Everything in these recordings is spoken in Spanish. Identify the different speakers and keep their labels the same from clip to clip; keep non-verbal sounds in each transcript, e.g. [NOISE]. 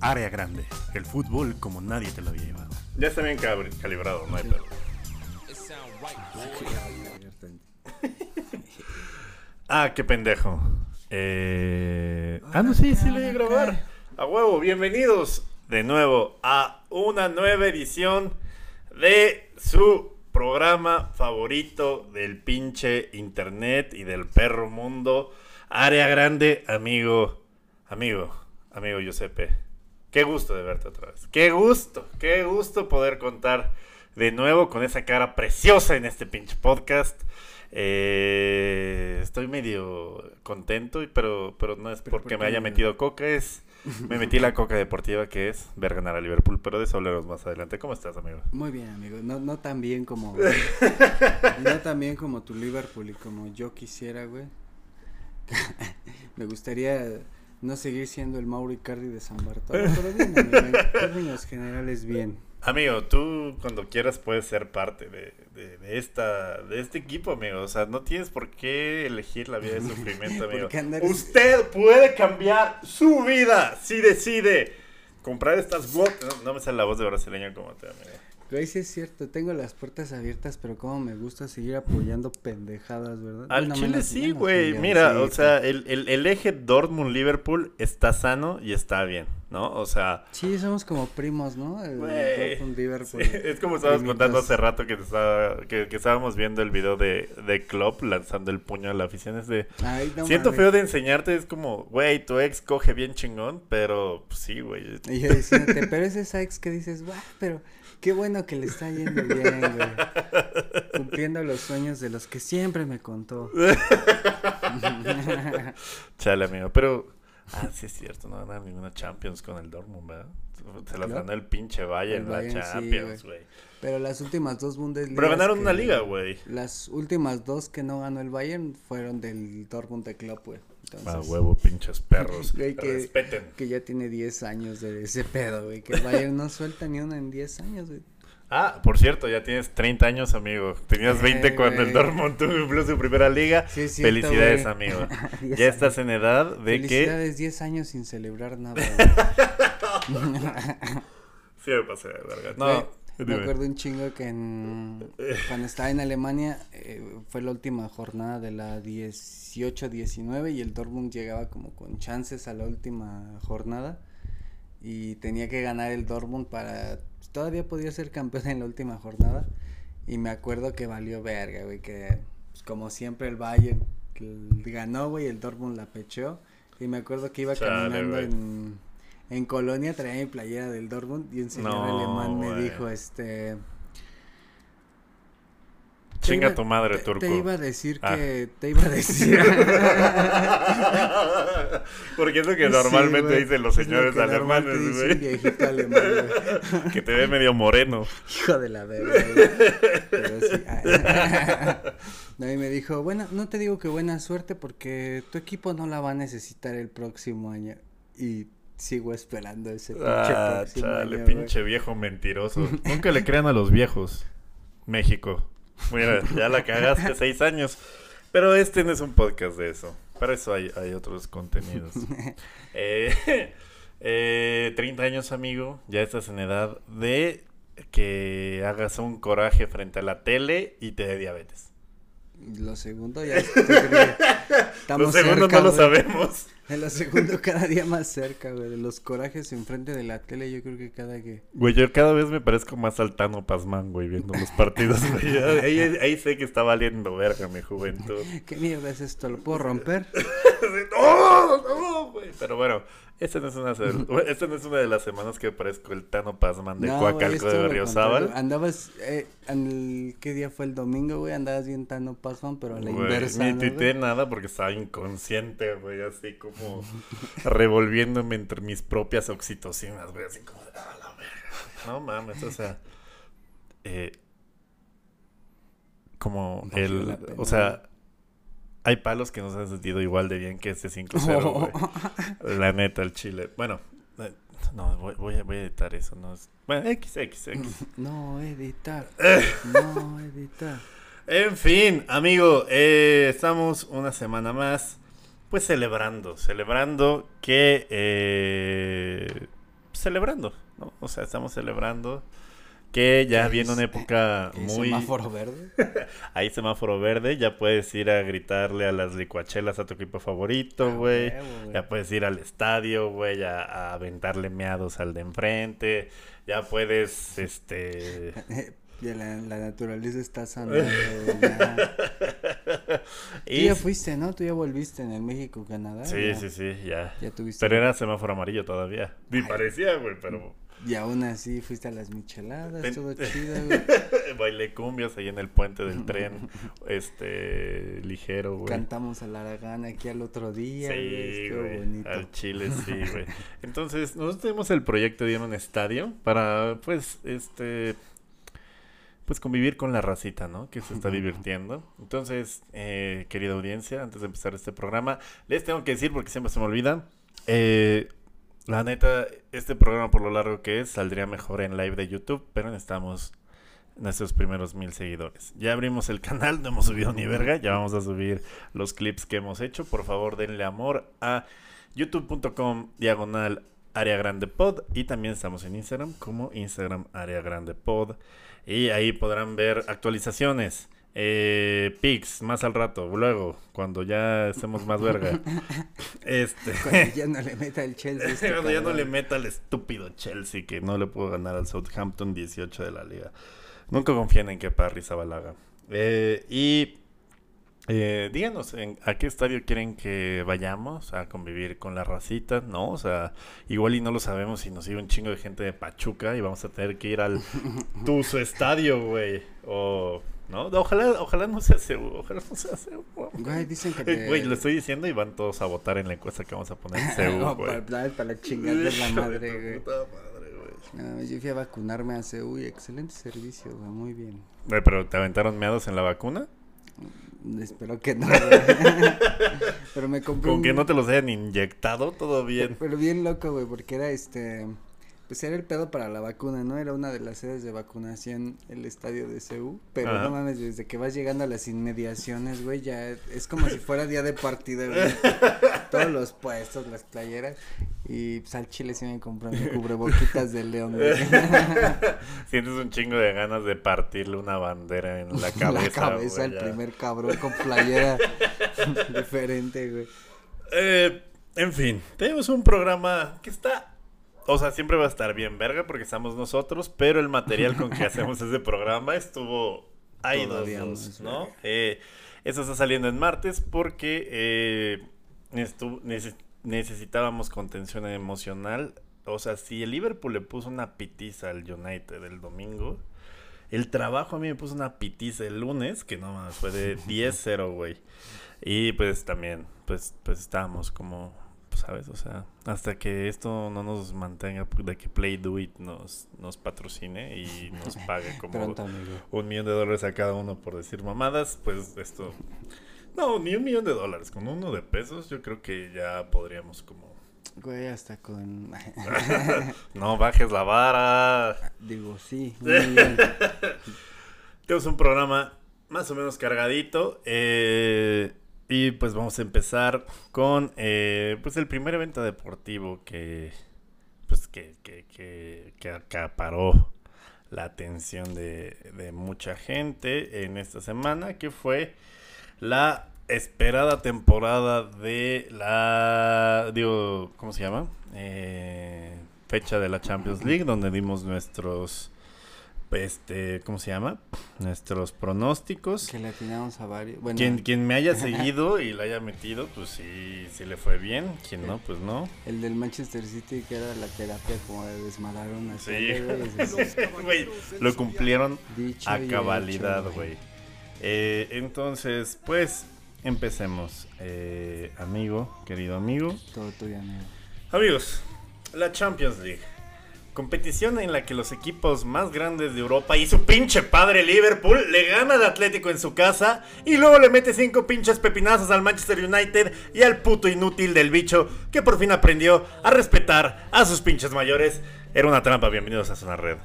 Speaker 1: Área Grande, el fútbol como nadie te lo había llevado.
Speaker 2: Ya está bien calibrado, no hay pedo. [LAUGHS] Ah, qué pendejo. Eh... Ah, no, sí, sí lo voy a grabar. A huevo, bienvenidos de nuevo a una nueva edición de su programa favorito del pinche internet y del perro mundo. Área grande, amigo, amigo, amigo Giuseppe. Qué gusto de verte otra vez. Qué gusto, qué gusto poder contar de nuevo con esa cara preciosa en este pinche podcast. Eh, estoy medio contento, y- pero, pero no es porque
Speaker 3: ¿por
Speaker 2: me haya metido coca, es me metí la coca deportiva que es ver ganar a Liverpool, pero de eso hablaremos más adelante. ¿Cómo estás, amigo?
Speaker 3: Muy bien, amigo. No, no tan bien como. [LAUGHS] no tan bien como tu Liverpool y como yo quisiera, güey. [LAUGHS] Me gustaría no seguir siendo el Mauro Icardi de San Bartolo, pero bien, amigo. En términos generales, bien.
Speaker 2: Amigo, tú cuando quieras puedes ser parte de, de, de esta, de este equipo, amigo. O sea, no tienes por qué elegir la vida de sufrimiento, amigo. [LAUGHS] Usted puede cambiar su vida si decide comprar estas botas. No, no me sale la voz de brasileño como te, amigo.
Speaker 3: Güey, sí es cierto. Tengo las puertas abiertas, pero como me gusta seguir apoyando pendejadas, ¿verdad?
Speaker 2: Al
Speaker 3: Bueno,
Speaker 2: Chile
Speaker 3: menos-
Speaker 2: sí, güey. Mira,
Speaker 3: sí,
Speaker 2: o sea, el, el, el eje Dortmund-Liverpool está sano y está bien, ¿no? O sea,
Speaker 3: Sí, somos como primos, ¿no? El
Speaker 2: Güey,
Speaker 3: Dortmund,
Speaker 2: Sí,
Speaker 3: Liverpool. [LAUGHS]
Speaker 2: es como estabas
Speaker 3: Primitos.
Speaker 2: contando hace rato que, estaba, que, que estábamos viendo el video de, de Klopp lanzando el puño a la afición. Es de,
Speaker 3: Ay, no
Speaker 2: siento
Speaker 3: mames.
Speaker 2: feo de enseñarte, es como, güey, tu ex coge bien chingón, pero pues, sí, güey.
Speaker 3: Y yo diciéndote, pero es esa ex que dices, guau, pero qué bueno que le está yendo bien, güey. Cumpliendo los sueños de los que siempre me contó. [LAUGHS]
Speaker 2: Chale, amigo, pero... Ah, sí es cierto, no ganaron ninguna Champions con el Dortmund, ¿verdad? Se las
Speaker 3: ¿No?
Speaker 2: ganó el pinche Bayern,
Speaker 3: El
Speaker 2: la
Speaker 3: Bayern,
Speaker 2: Champions, güey.
Speaker 3: Pero las últimas dos Bundesliga.
Speaker 2: pero ganaron una liga, güey.
Speaker 3: Las últimas dos que no ganó el Bayern fueron del Dortmund de Klopp, güey. Entonces,
Speaker 2: Ah, huevo, pinches perros. [LAUGHS]
Speaker 3: Güey, que-
Speaker 2: Respeten.
Speaker 3: Que ya tiene 10 años de ese pedo, güey. Que Bayern no suelta ni una en 10 años, güey.
Speaker 2: Ah, por cierto, ya tienes 30 años, amigo. Tenías 20
Speaker 3: Eh,
Speaker 2: cuando el
Speaker 3: güey.
Speaker 2: Dortmund cumplió su primera liga.
Speaker 3: Sí, cierto,
Speaker 2: Felicidades,
Speaker 3: güey.
Speaker 2: amigo. [LAUGHS]
Speaker 3: 10
Speaker 2: Ya estás en edad de que...
Speaker 3: Felicidades, 10 años sin celebrar nada, [LAUGHS] güey.
Speaker 2: Sí me pasé de verga.
Speaker 3: Güey,
Speaker 2: No, [LAUGHS]
Speaker 3: me acuerdo un chingo que en, [LAUGHS] cuando estaba en Alemania eh, fue la última jornada de la 18-19 y el Dortmund llegaba como con chances a la última jornada y tenía que ganar el Dortmund para pues, todavía podía ser campeón en la última jornada. Y me acuerdo que valió verga, güey, que pues, como siempre el Bayern ganó, güey, el Dortmund la pecheó. Y me acuerdo que iba
Speaker 2: Chale,
Speaker 3: caminando en en Colonia traía mi playera del Dortmund y un señor
Speaker 2: No,
Speaker 3: alemán me dijo, este...
Speaker 2: Chinga tu madre,
Speaker 3: te-
Speaker 2: turco.
Speaker 3: Te iba a decir
Speaker 2: Ah.
Speaker 3: que... Te iba a decir... [LAUGHS]
Speaker 2: Porque es lo que normalmente dicen los
Speaker 3: es lo
Speaker 2: señores alemanes, güey.
Speaker 3: viejito alemán. [LAUGHS]
Speaker 2: Que te ve medio moreno.
Speaker 3: Hijo de la verga. Pero sí, ah. [LAUGHS] No, y me dijo, bueno, no te digo que buena suerte porque tu equipo no la va a necesitar el próximo año. Y sigo esperando ese pinche
Speaker 2: Ah, chale,
Speaker 3: año, güey.
Speaker 2: pinche viejo mentiroso. [LAUGHS] Nunca le crean a los viejos. México. Mira, ya la cagaste [LAUGHS] seis años. Pero este no es un podcast de eso. Para eso hay, hay otros contenidos. [LAUGHS] Eh, eh, 30 años, amigo. Ya estás en edad de que hagas un coraje frente a la tele y te dé diabetes.
Speaker 3: Lo segundo ya estamos
Speaker 2: Lo segundo
Speaker 3: cerca,
Speaker 2: no lo sabemos. [LAUGHS]
Speaker 3: En lo segundo cada día más cerca, güey. de Los corajes enfrente de la tele, yo creo que cada que...
Speaker 2: Güey, yo cada vez me parezco más al Tano Pazman, güey, viendo los partidos. güey. [LAUGHS] Ahí, ahí sé que está valiendo verga mi juventud.
Speaker 3: ¿Qué mierda es esto? ¿Lo puedo romper? [LAUGHS]
Speaker 2: ¡No! ¡No, güey! Pero bueno, esta no, es una, [LAUGHS] esta no es una de las semanas que parezco el Tano Pazman de
Speaker 3: No,
Speaker 2: Coacalco de
Speaker 3: lo
Speaker 2: Berriozábal.
Speaker 3: Andabas, eh, en el- ¿qué día fue el domingo, güey? Andabas bien tan pasón, pero a la
Speaker 2: Güey,
Speaker 3: inversa,
Speaker 2: Ni
Speaker 3: ¿no,
Speaker 2: tité
Speaker 3: güey?
Speaker 2: nada porque estaba inconsciente, güey, así como revolviéndome entre mis propias oxitocinas, güey, así como, de, "Ah, la verga, güey". No mames, o sea, eh, como el, o sea, hay palos que no se han sentido igual de bien que este 5-0, [LAUGHS] güey. La neta, el chile. Bueno, eh, no, voy, voy, a, voy a editar eso, no es... Bueno, X, X, X. [LAUGHS]
Speaker 3: No editar. [LAUGHS]
Speaker 2: Eh.
Speaker 3: No editar.
Speaker 2: En fin, amigo, eh, estamos una semana más, pues celebrando, celebrando que eh, celebrando, ¿no? O sea, estamos celebrando que ya
Speaker 3: ¿Qué
Speaker 2: viene una época [LAUGHS]
Speaker 3: ¿Qué
Speaker 2: muy...
Speaker 3: semáforo verde? [LAUGHS]
Speaker 2: Ahí semáforo verde, ya puedes ir a gritarle a las licuachelas a tu equipo favorito, güey.
Speaker 3: huevo, güey.
Speaker 2: Ya puedes ir al estadio, güey, a, a aventarle meados al de enfrente. Ya puedes, este... [LAUGHS]
Speaker 3: Ya la, la naturaleza está sanando. ya. Tú
Speaker 2: y-
Speaker 3: ya fuiste, ¿no? Tú ya volviste en el México, Canadá.
Speaker 2: Sí,
Speaker 3: ya,
Speaker 2: sí, sí, ya.
Speaker 3: Ya tuviste.
Speaker 2: Pero era semáforo amarillo todavía. Ni
Speaker 3: Ay.
Speaker 2: parecía, güey, pero
Speaker 3: Y aún así fuiste a las micheladas,
Speaker 2: Ven-
Speaker 3: todo chido, [LAUGHS] güey.
Speaker 2: bailé cumbias ahí en el puente del tren, [LAUGHS] este, ligero, güey.
Speaker 3: Cantamos a la aquí al otro día, güey.
Speaker 2: Sí,
Speaker 3: Estuvo
Speaker 2: güey.
Speaker 3: bonito.
Speaker 2: Al Chile, sí, [LAUGHS] güey. Entonces, nosotros tenemos el proyecto de ir a un estadio para, pues, este, pues convivir con la racita, ¿no? Que se está divirtiendo. Entonces, eh, querida audiencia, antes de empezar este programa, les tengo que decir, porque siempre se me olvida, eh, la neta, este programa por lo largo que es, saldría mejor en live de YouTube, pero necesitamos nuestros primeros mil seguidores. Ya abrimos el canal, no hemos subido ni verga, ya vamos a subir los clips que hemos hecho. Por favor, denle amor a youtube.com diagonal área grande pod y también estamos en Instagram como Instagram área grande pod y ahí podrán ver actualizaciones. Eh, pics más al rato, luego, cuando ya estemos más verga. este. [LAUGHS]
Speaker 3: Cuando ya no le meta el Chelsea. este [LAUGHS]
Speaker 2: Cuando ya no le meta al estúpido Chelsea que no le pudo ganar al Southampton 18 de la liga. Nunca confíen en que Parry Zabalaga. Eh, y eh, díganos en, a qué estadio quieren que vayamos a convivir con la racita, ¿no? O sea, igual y no lo sabemos si nos sigue un chingo de gente de Pachuca y vamos a tener que ir al [LAUGHS] Tuzo Estadio, güey. O, ¿no? Ojalá, ojalá no sea Ceú, ojalá no sea Ceú.
Speaker 3: Güey, dicen que. Te-
Speaker 2: Güey, lo estoy diciendo y van todos a votar en la encuesta que vamos a poner Ceú, [LAUGHS]
Speaker 3: No,
Speaker 2: güey.
Speaker 3: para, para la chingada de la madre, güey.
Speaker 2: puta madre, güey.
Speaker 3: No, yo fui a vacunarme a y excelente servicio, güey, muy bien.
Speaker 2: Güey, pero ¿te aventaron meados en la vacuna?
Speaker 3: Espero que no. [LAUGHS] Pero me compré
Speaker 2: Con que no te los hayan inyectado, todo bien.
Speaker 3: Pero bien loco, güey, porque era este. Pues era el pedo para la vacuna, ¿no? Era una de las sedes de vacunación, el estadio de CEU. Pero
Speaker 2: Ajá.
Speaker 3: no mames, desde que vas llegando a las inmediaciones, güey, ya es como si fuera día de partida, güey. [LAUGHS] Todos los puestos, las playeras. Y pues al chile sí me compré mi cubreboquitas de león, güey. [LAUGHS]
Speaker 2: Sientes un chingo de ganas de partirle una bandera en la cabeza. [LAUGHS]
Speaker 3: la cabeza al primer cabrón con playera diferente, güey.
Speaker 2: Eh, en fin, tenemos un programa que está. O sea, siempre va a estar bien verga porque estamos nosotros, pero el material con que [LAUGHS] hacemos ese programa estuvo ahí dos, dos, ¿no? Eh, eso está saliendo en martes porque eh, estu- neces- necesitábamos contención emocional. O sea, si el Liverpool le puso una pitiza al United el domingo, el trabajo a mí me puso una pitiza el lunes, que no más, fue de [LAUGHS] 10-0, güey. Y pues también, pues, pues estábamos como, ¿sabes? O sea, hasta que esto no nos mantenga, de que Play Do It nos, nos patrocine y nos [LAUGHS] pague como
Speaker 3: Pronto,
Speaker 2: un millón de dólares a cada uno por decir mamadas, pues esto... No, ni un millón de dólares, con uno de pesos yo creo que ya podríamos como...
Speaker 3: Güey, hasta con. [LAUGHS]
Speaker 2: No [LAUGHS] bajes la vara.
Speaker 3: Digo, sí.
Speaker 2: Tenemos un programa más o menos cargadito. eh, y pues vamos a empezar con eh, pues el primer evento deportivo que pues que, que, que, que acaparó la atención de, de mucha gente en esta semana, que fue la esperada temporada de la digo, ¿cómo se llama? Eh, fecha de la Champions League, donde dimos nuestros este, ¿cómo se llama? Nuestros pronósticos.
Speaker 3: Que le atinamos a varios. Bueno,
Speaker 2: Quien, quien me haya [LAUGHS] seguido y la haya metido, pues sí, sí le fue bien. Quien no, pues no.
Speaker 3: el del Manchester City, que era la terapia como de desmadrar una
Speaker 2: Sí, [LAUGHS]
Speaker 3: güey,
Speaker 2: lo cumplieron
Speaker 3: dicho
Speaker 2: a cabalidad, güey. Eh, entonces, pues, empecemos. Eh, amigo, querido amigo.
Speaker 3: Todo tuyo, amigo.
Speaker 2: Amigos, la Champions League. Competición en la que los equipos más grandes de Europa y su pinche padre Liverpool le gana al Atlético en su casa y luego le mete cinco pinches pepinazos al Manchester United y al puto inútil del bicho que por fin aprendió a respetar a sus pinches mayores. Era una trampa, bienvenidos a Zona Red.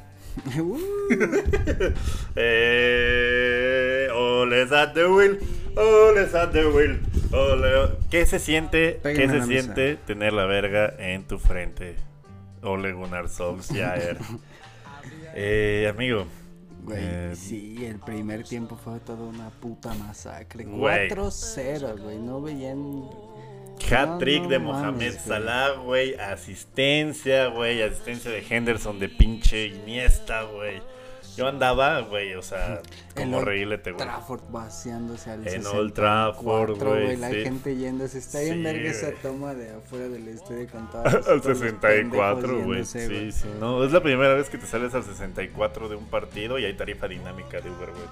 Speaker 2: [LAUGHS] Eh, oles at the wheel, oles at the wheel, ole- ¿Qué se siente? ¿Qué se siente tener la verga en tu frente? Ole Gunnar Solskjaer. [LAUGHS] eh, amigo.
Speaker 3: Güey,
Speaker 2: eh,
Speaker 3: sí, el primer tiempo fue toda una puta masacre.
Speaker 2: Güey.
Speaker 3: 4-0, güey, no veían...
Speaker 2: Hat-trick
Speaker 3: No, no
Speaker 2: de Mohamed. Salah, güey. Asistencia, güey. Asistencia de Henderson de pinche Iniesta, güey. Yo andaba, güey, o sea, como
Speaker 3: Old
Speaker 2: reírlete, güey.
Speaker 3: Trafford vaciándose al
Speaker 2: En
Speaker 3: 64,
Speaker 2: Old Trafford, güey,
Speaker 3: La
Speaker 2: sí.
Speaker 3: gente yéndose. Está bien
Speaker 2: Sí,
Speaker 3: verga esa toma de afuera del estadio con todas [LAUGHS]
Speaker 2: Al
Speaker 3: todos los
Speaker 2: 64,
Speaker 3: pendejos
Speaker 2: güey. Sí, sí, no. Es la primera vez que te sales al 64 de un partido y hay tarifa dinámica de Uber, güey.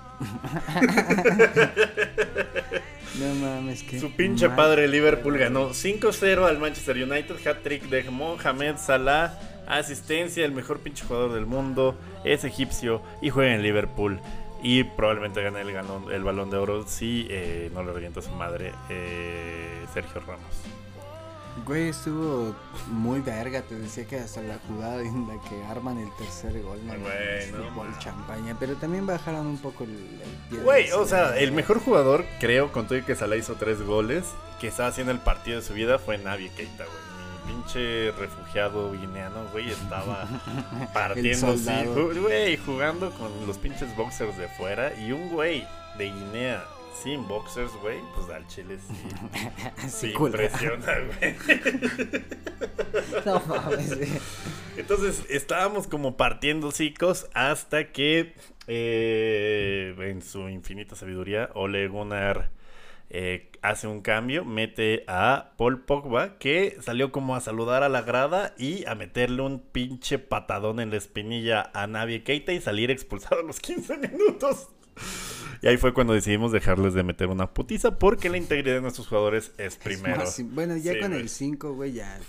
Speaker 2: [LAUGHS]
Speaker 3: No mames, que.
Speaker 2: Su pinche padre Liverpool ganó 5-0 al Manchester United, hat-trick de Mohamed Salah, asistencia, el mejor pinche jugador del mundo, es egipcio y juega en Liverpool y probablemente gane el, galón- el balón de oro si eh, no le revienta a su madre eh, Sergio Ramos.
Speaker 3: Güey, estuvo muy verga. Te decía que hasta la jugada en la que arman el tercer gol. No,
Speaker 2: Güey, no
Speaker 3: fútbol champaña. Pero también bajaron un poco el, el pie.
Speaker 2: Güey, o sea, el mejor jugador, creo, con todo y que Salah hizo tres goles, que estaba haciendo el partido de su vida fue Navi Keita, güey. Mi pinche refugiado guineano, güey, estaba [LAUGHS] partiendo, güey, jugando con los pinches boxers de fuera y un güey de Guinea sin boxers, güey, pues al chile sí, [LAUGHS] sí impresiona, güey. [LAUGHS]
Speaker 3: No mames, güey.
Speaker 2: Entonces estábamos como partiendo hocicos hasta que eh, en su infinita sabiduría Ole Gunnar eh, hace un cambio, mete a Paul Pogba que salió como a saludar a la grada y a meterle un pinche patadón en la espinilla a Navi Keita y salir expulsado a los 15 minutos. Y ahí fue cuando decidimos dejarles de meter una putiza porque la integridad de nuestros jugadores es primero.
Speaker 3: más bueno, ya
Speaker 2: Sí,
Speaker 3: con
Speaker 2: güey.
Speaker 3: el 5, güey, ya.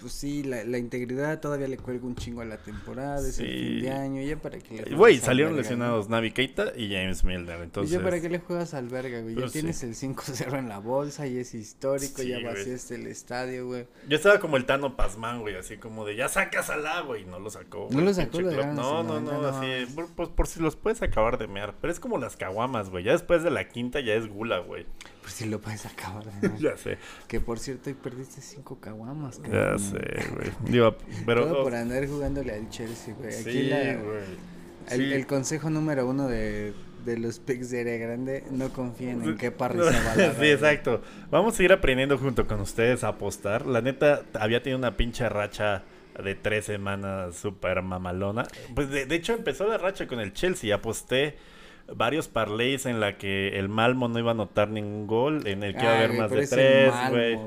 Speaker 3: Pues sí, la, la integridad todavía le cuelga un chingo a la temporada, es el fin de año, ya para que le
Speaker 2: Güey, salieron
Speaker 3: verga,
Speaker 2: lesionados Navi Keita y James Milner.
Speaker 3: ¿no?
Speaker 2: Entonces,
Speaker 3: ya para qué le juegas al verga, güey. Ya
Speaker 2: Pues sí.
Speaker 3: tienes el 5-0 en la bolsa y es histórico,
Speaker 2: Sí,
Speaker 3: ya vaciaste el estadio, güey.
Speaker 2: Yo estaba como el Tano Pasman, güey, así como de ya sacas al agua y no lo sacó.
Speaker 3: ¿No
Speaker 2: güey,
Speaker 3: lo
Speaker 2: el
Speaker 3: sacó, lo dejaron
Speaker 2: No, no, no,
Speaker 3: no
Speaker 2: así, por, por- por si los puedes acabar de mear. Pero es como las caguamas, güey. Ya después de la quinta ya es gula, güey.
Speaker 3: Pues sí lo puedes acabar de ver. [LAUGHS]
Speaker 2: Ya sé,
Speaker 3: Que por cierto, hoy perdiste 5 caguamas,
Speaker 2: ya sé, güey. Digo, pero.
Speaker 3: Todo por andar jugándole al Chelsea, güey. Aquí
Speaker 2: sí,
Speaker 3: la, el,
Speaker 2: Sí.
Speaker 3: el consejo número uno de, de los picks de área grande, no confíen en qué Rizabalaga. [LAUGHS]
Speaker 2: sí, exacto. Vamos a seguir aprendiendo junto con ustedes a apostar. La neta, había tenido una pinche racha de tres semanas súper mamalona. Pues de, de hecho empezó la racha con el Chelsea. Aposté varios parlays en la que el Malmo no iba a anotar ningún gol, en el que iba a haber más de tres, güey.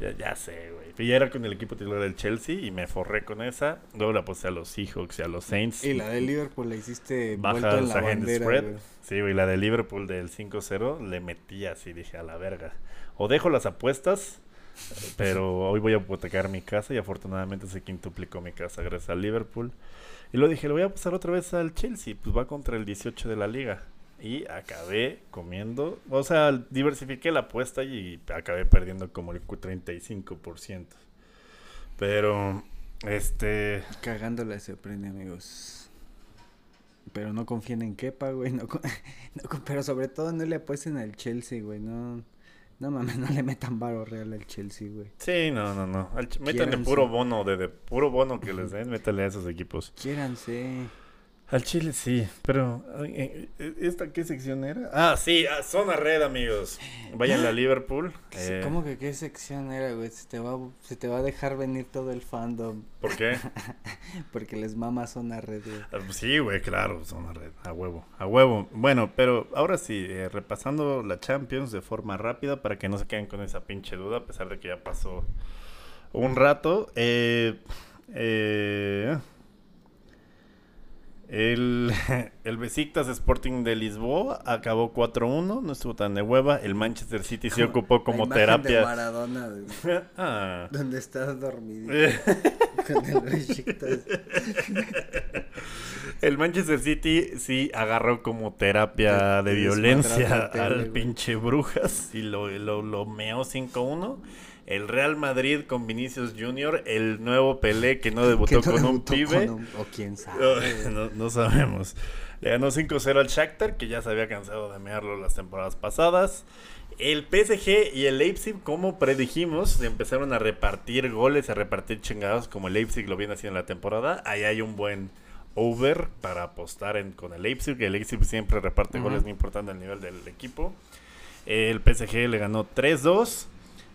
Speaker 2: Ya, ya sé, güey. Ya era con el equipo titular del Chelsea y me forré con esa. Luego la aposté a los Seahawks y a los Saints.
Speaker 3: Y la de Liverpool la hiciste
Speaker 2: Baja
Speaker 3: en la bandera,
Speaker 2: spread. Sí, güey, la de Liverpool del 5-0 le metí así, dije, a la verga. O dejo las apuestas, pero hoy voy a hipotecar mi casa y afortunadamente se quintuplicó mi casa gracias al Liverpool. Y luego dije, le voy a pasar otra vez al Chelsea, pues va contra el 18 de la liga. Y acabé comiendo, o sea, diversifiqué la apuesta y acabé perdiendo como el 35%. Pero, este...
Speaker 3: Cagándola se aprende, amigos. Pero no confíen en Kepa, güey. No, [LAUGHS] pero sobre todo no le apuesten al Chelsea, güey. No, no mames, [LAUGHS] no le metan varo real al Chelsea, güey.
Speaker 2: Sí, no, no, no. Métanle puro bono, de, de puro bono que les den, métale a esos equipos.
Speaker 3: Quiéranse.
Speaker 2: Al Chile sí, pero eh, eh, ¿esta qué sección era? Ah, sí, a zona red, amigos. Vayan a Liverpool. Eh,
Speaker 3: ¿Cómo que qué sección era, güey? Se te, va, se te va a dejar venir todo el fandom.
Speaker 2: ¿Por qué? [LAUGHS]
Speaker 3: Porque les mama zona red, güey.
Speaker 2: Ah, pues Sí, güey, claro, zona red, a huevo, a huevo. Bueno, pero ahora sí, eh, repasando la Champions de forma rápida para que no se queden con esa pinche duda, a pesar de que ya pasó un rato. Eh, eh, el, [LAUGHS] el Besiktas Sporting de Lisboa acabó 4-1, no estuvo tan de hueva. El Manchester City se ocupó como
Speaker 3: La imagen de
Speaker 2: terapia.
Speaker 3: Maradona, güey, [LAUGHS]
Speaker 2: Ah.
Speaker 3: donde estás dormido
Speaker 2: Eh, [LAUGHS]
Speaker 3: con el Besiktas.
Speaker 2: El Manchester City sí agarró como terapia
Speaker 3: Te-
Speaker 2: de violencia al pinche Brujas y lo, lo, lo meó 5-1. El Real Madrid con Vinicius Junior, el nuevo Pelé que no debutó con un pibe.
Speaker 3: o quién sabe. [LAUGHS]
Speaker 2: No, no sabemos. Le ganó 5-0 al Shakhtar, que ya se había cansado de mearlo las temporadas pasadas. El PSG y el Leipzig, como predijimos, empezaron a repartir goles, a repartir chingados, como el Leipzig lo viene haciendo en la temporada. Ahí hay un buen over para apostar en, con el Leipzig, que el Leipzig siempre reparte goles, no importando el nivel del equipo. El PSG le ganó 3-2.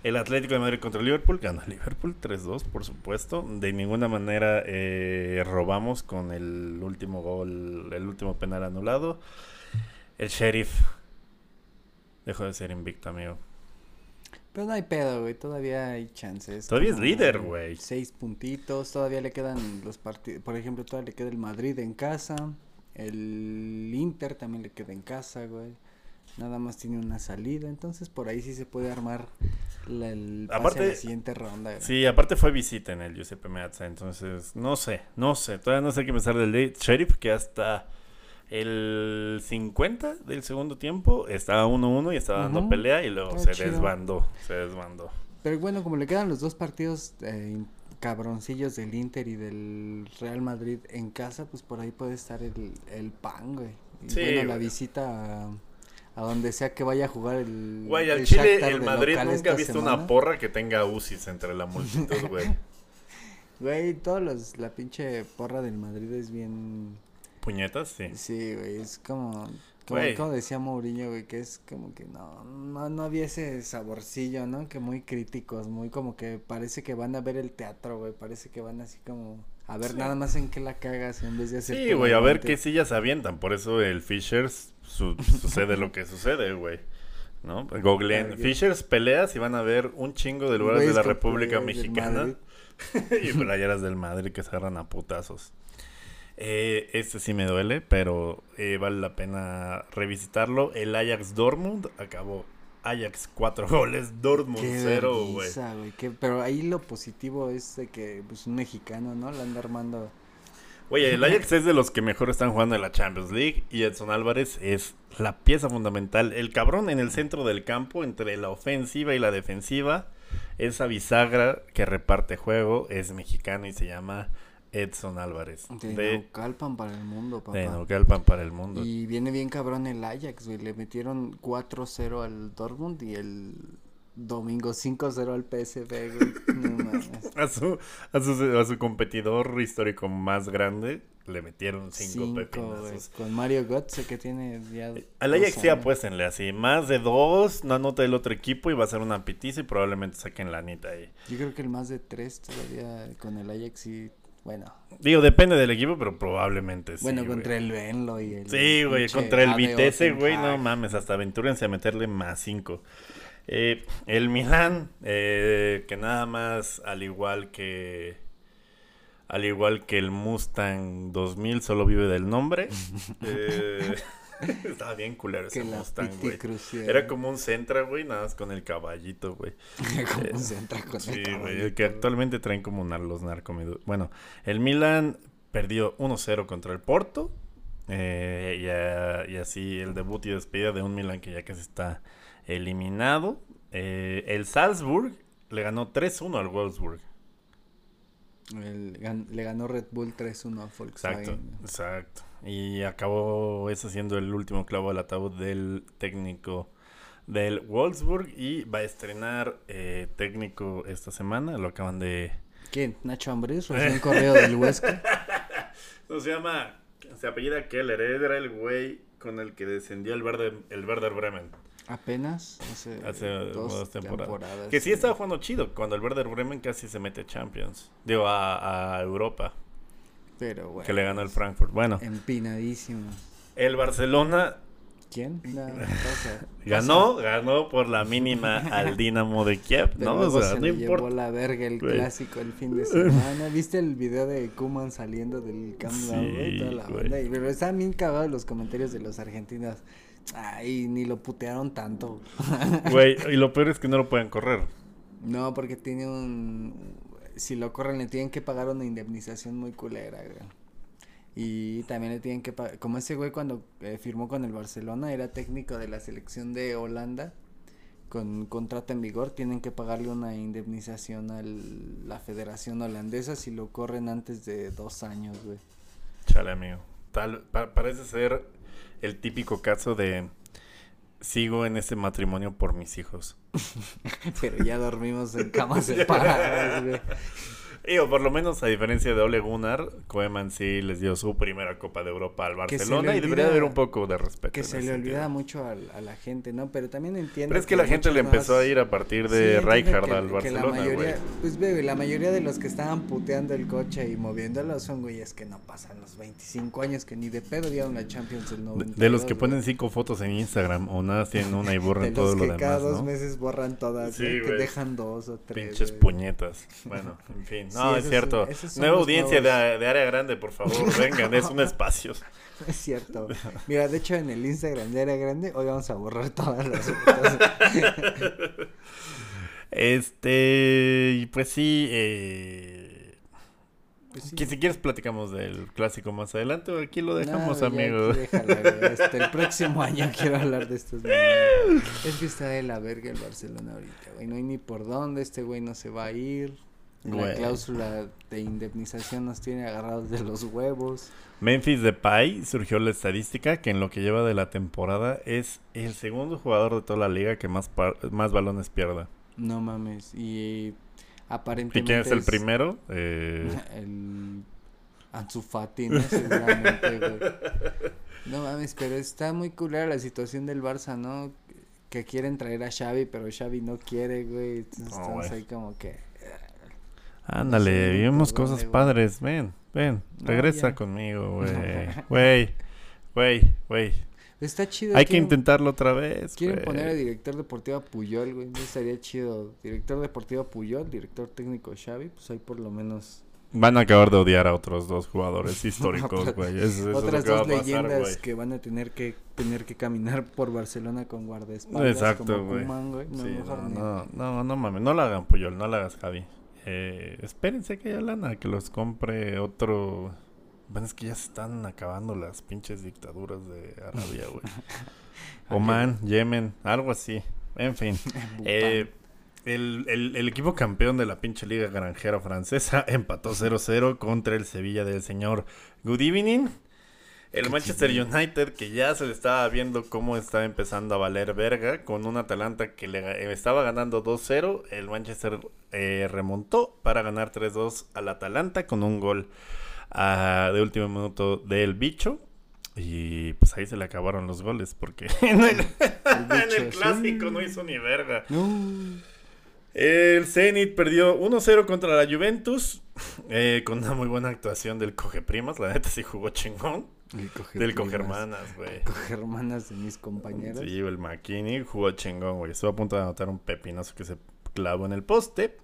Speaker 2: El Atlético de Madrid contra Liverpool ganó Liverpool 3-2, por supuesto. De ninguna manera eh, robamos con el último gol, el último penal anulado. El Sheriff dejó de ser invicto, amigo.
Speaker 3: Pero no hay pedo, güey. Todavía hay chances.
Speaker 2: Todavía es líder, güey.
Speaker 3: Seis puntitos. Todavía le quedan los partidos. Por ejemplo, todavía le queda el Madrid en casa. El Inter también le queda en casa, güey. Nada más tiene una salida. Entonces, por ahí sí se puede armar la, el pase
Speaker 2: Aparte-
Speaker 3: a la siguiente ronda.
Speaker 2: Sí, aparte fue visita en el Giuseppe Meazza, entonces no sé, no sé, todavía no sé qué pensar del de- Sheriff que hasta el 50 del segundo tiempo estaba 1-1 y estaba dando pelea y luego
Speaker 3: Está
Speaker 2: se
Speaker 3: chido.
Speaker 2: desbandó, se desbandó.
Speaker 3: Pero bueno, como le quedan los dos partidos eh, cabroncillos del Inter y del Real Madrid en casa, pues por ahí puede estar el, el pan, güey. Y
Speaker 2: Sí,
Speaker 3: bueno, la visita a, a donde sea que vaya a jugar el.
Speaker 2: Güey, al
Speaker 3: el
Speaker 2: Chile el Madrid nunca ha visto
Speaker 3: semana.
Speaker 2: una porra que tenga UCIs entre la multitud, güey. [LAUGHS]
Speaker 3: Güey, todos los, la pinche porra del Madrid es bien.
Speaker 2: Puñetas, sí.
Speaker 3: Sí, güey, es como. Como, como decía Mourinho, güey, que es como que no, no, no había ese saborcillo, ¿no? Que muy críticos, muy como que parece que van a ver el teatro, güey, parece que van así como a ver
Speaker 2: Sí.
Speaker 3: nada más en qué la cagas en vez de hacer
Speaker 2: Sí, güey, a ver qué sillas avientan, por eso el Fishers su- [LAUGHS] sucede lo que sucede, güey. ¿No? Googleen Fishers peleas y van a ver un chingo de lugares de la República Mexicana. [LAUGHS] Y playeras del Madrid que se agarran a putazos. Eh, este sí me duele, pero eh, vale la pena revisitarlo. El Ajax Dortmund acabó Ajax 4 [LAUGHS] goles, Dortmund
Speaker 3: Qué
Speaker 2: 0, güey.
Speaker 3: pero ahí lo positivo es de que pues un mexicano, ¿no? La anda armando.
Speaker 2: Oye, el [LAUGHS] Ajax es de los que mejor están jugando en la Champions League y Edson Álvarez es la pieza fundamental. El cabrón en el centro del campo, entre la ofensiva y la defensiva, esa bisagra que reparte juego, es mexicano y se llama Edson Álvarez.
Speaker 3: De,
Speaker 2: De,
Speaker 3: Naucalpan para el mundo, papá.
Speaker 2: de Naucalpan para el mundo.
Speaker 3: Y viene bien cabrón el Ajax, güey. Le metieron 4-0 al Dortmund y el domingo 5-0 al PSV, güey. No mames. [LAUGHS]
Speaker 2: A su, a, su, a su competidor histórico más grande le metieron cinco,
Speaker 3: Cinco, güey.
Speaker 2: pepinazos.
Speaker 3: Con Mario Götze que tiene ya.
Speaker 2: Al Ajax sí apuéstenle así, más de dos, no anota el otro equipo y va a ser una pitiza y probablemente saquen la anita ahí.
Speaker 3: Yo creo que el más de tres todavía con el Ajax sí. Bueno,
Speaker 2: Digo, depende del equipo, pero probablemente sí.
Speaker 3: bueno,
Speaker 2: güey.
Speaker 3: contra el Venlo y el.
Speaker 2: Sí, güey, contra el Vitesse, güey, no mames, hasta aventúrense a meterle más cinco. Eh, el Milan, eh, que nada más, al igual que al igual que el Mustang 2000, solo vive del nombre. [LAUGHS] Eh, [LAUGHS] estaba bien culero ese
Speaker 3: Que
Speaker 2: Mustang, güey. Era como un Sentra, güey, nada más con el caballito, güey. [LAUGHS]
Speaker 3: Como se entra con
Speaker 2: Sí,
Speaker 3: el
Speaker 2: güey,
Speaker 3: caballito,
Speaker 2: que actualmente traen como nar- los narcomidos. Bueno, el Milan perdió 1-0 contra el Porto. eh, y, a- y así el debut y despedida de un Milan que ya casi está eliminado. Eh, el Salzburg le ganó 3-1 al Wolfsburg.
Speaker 3: El gan- le ganó Red Bull 3-1 a
Speaker 2: Exacto,
Speaker 3: Volkswagen.
Speaker 2: exacto. Y acabó eso siendo el último clavo al ataúd del técnico del Wolfsburg. Y va a estrenar eh, técnico esta semana. Lo acaban de
Speaker 3: ¿Quién? Nacho Ambriz, [LAUGHS] recién correo del Huesca. [LAUGHS]
Speaker 2: No, se llama, se apellida Keller, era el güey con el que descendió el Werder, el Werder Bremen
Speaker 3: Apenas hace,
Speaker 2: hace
Speaker 3: dos,
Speaker 2: dos temporadas.
Speaker 3: temporadas.
Speaker 2: Que sí estaba jugando chido cuando el Werder Bremen casi se mete a Champions, digo a, a Europa,
Speaker 3: Pero bueno.
Speaker 2: que le ganó el Frankfurt. Bueno,
Speaker 3: Empinadísimo.
Speaker 2: el Barcelona
Speaker 3: ¿Quién? [LAUGHS] No, pasa,
Speaker 2: ganó, ganó por la mínima al [LAUGHS] Dinamo de Kiev,
Speaker 3: Pero
Speaker 2: ¿no? O sea,
Speaker 3: se
Speaker 2: no
Speaker 3: le llevó
Speaker 2: importa.
Speaker 3: la verga el
Speaker 2: Güey.
Speaker 3: clásico el fin de [LAUGHS] semana. ¿Viste el video de Kuman saliendo del Camp Nou,
Speaker 2: Sí,
Speaker 3: güey? Toda la banda. Y- Pero estaban bien cagados los comentarios de los argentinos. Ay, ni lo putearon tanto. [LAUGHS]
Speaker 2: Güey, y lo peor es que no lo pueden correr.
Speaker 3: No, porque tiene un... Si lo corren le tienen que pagar una indemnización muy culera, güey. Y también le tienen que pagar... Como ese güey cuando eh, firmó con el Barcelona, era técnico de la selección de Holanda. con contrato en vigor, tienen que pagarle una indemnización a la Federación Holandesa si lo corren antes de dos años, güey.
Speaker 2: Chale, amigo. Tal, parece ser el típico caso de sigo en ese matrimonio por mis hijos. [LAUGHS]
Speaker 3: Pero ya dormimos en camas separadas, [LAUGHS] güey.
Speaker 2: Digo, por lo menos a diferencia de Ole Gunnar, Koeman sí les dio su primera Copa de Europa al Barcelona y debería haber un poco de respeto.
Speaker 3: Que se le olvida mucho a, la gente, ¿no? Pero también entiendo.
Speaker 2: Pero es que, la gente le empezó a ir a partir de sí, Rijkaard al Barcelona,
Speaker 3: la mayoría, Pues bebe, la mayoría de los que estaban puteando el coche y moviéndolo son güeyes que no pasan los 25 años, que ni de pedo dieron la Champions el 92.
Speaker 2: De, los que ponen cinco fotos en Instagram o nada tienen una y borran todo lo demás.
Speaker 3: Cada dos meses borran todas, que dejan dos o tres.
Speaker 2: Pinches puñetas. Bueno, en fin. [LAUGHS] No, es cierto. Nueva audiencia de, área grande, por favor, [LAUGHS] vengan, es un espacio. [LAUGHS]
Speaker 3: Es cierto. [LAUGHS] Mira, de hecho en el Instagram de área grande hoy vamos a borrar todas las fotos.
Speaker 2: este, y pues sí, eh, pues Que si quieres platicamos del clásico más adelante o aquí lo dejamos, amigo.
Speaker 3: Este, el próximo año quiero hablar de estos. es que está de la verga el Barcelona ahorita, güey. No hay ni por dónde, este güey no se va a ir. La cláusula de indemnización nos tiene agarrados de los huevos.
Speaker 2: Memphis Depay surgió la estadística que en lo que lleva de la temporada es el segundo jugador de toda la liga que más, más balones pierda.
Speaker 3: No mames. Y aparentemente.
Speaker 2: ¿Y quién es el primero? [LAUGHS] Eh...
Speaker 3: El Ansu Fati, ¿no? Seguramente, güey. No mames, pero está muy culera la situación del Barça, ¿no? Que quieren traer a Xavi, pero Xavi no quiere, güey. Entonces estamos ahí como que
Speaker 2: Ándale, vimos cosas padres. Ven, ven, regresa conmigo, [LAUGHS] güey. Güey, güey, güey.
Speaker 3: Está chido.
Speaker 2: Hay que intentarlo otra vez.
Speaker 3: Quieren poner a director deportivo a Puyol, güey. No estaría chido. Director deportivo a Puyol, director técnico Xavi. Pues ahí por lo menos.
Speaker 2: Van a acabar de odiar a otros dos jugadores [LAUGHS] históricos, güey.
Speaker 3: Otras dos leyendas que van a tener que tener que caminar por Barcelona con guardaespaldas.
Speaker 2: Exacto, güey. No, no, no, no, mames. No la hagan Puyol, no la hagas Javi. Eh, espérense que haya lana, que los compre otro. Bueno, es que ya se están acabando las pinches dictaduras de Arabia, güey. [LAUGHS] Oman, Yemen, algo así. En fin. [LAUGHS] Eh, el, el, equipo campeón de la pinche liga granjera francesa [LAUGHS] empató 0-0 contra el Sevilla del señor Good Evening. El Manchester United, que ya se le estaba viendo cómo estaba empezando a valer verga, con un Atalanta que le eh, estaba ganando 2-0, el Manchester eh, remontó para ganar 3-2 al Atalanta con un gol uh, de último minuto del bicho. Y pues ahí se le acabaron los goles porque [LAUGHS] en el, [LAUGHS] clásico no hizo ni verga. El Zenit perdió 1-0 contra la Juventus eh, con una muy buena actuación del Coge Primas. La neta sí jugó chingón. El coge del Cogermanas, güey.
Speaker 3: Cogermanas de mis compañeros.
Speaker 2: Sí, el McKinney jugó chingón, güey. Estuvo a punto de anotar un pepinazo que se clavó en el poste.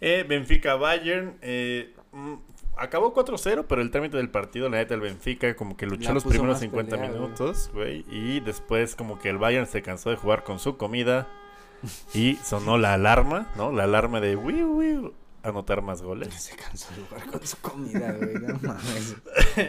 Speaker 2: Eh, Benfica Bayern. Eh, mm, acabó 4-0, pero el trámite del partido, la neta, el Benfica como que luchó los primeros 50 minutos, güey. Y después como que el Bayern se cansó de jugar con su comida. Y sonó la alarma, ¿no? La alarma de wiu, wiu anotar más goles.
Speaker 3: Se cansó de jugar con su comida, güey, no [LAUGHS] mames.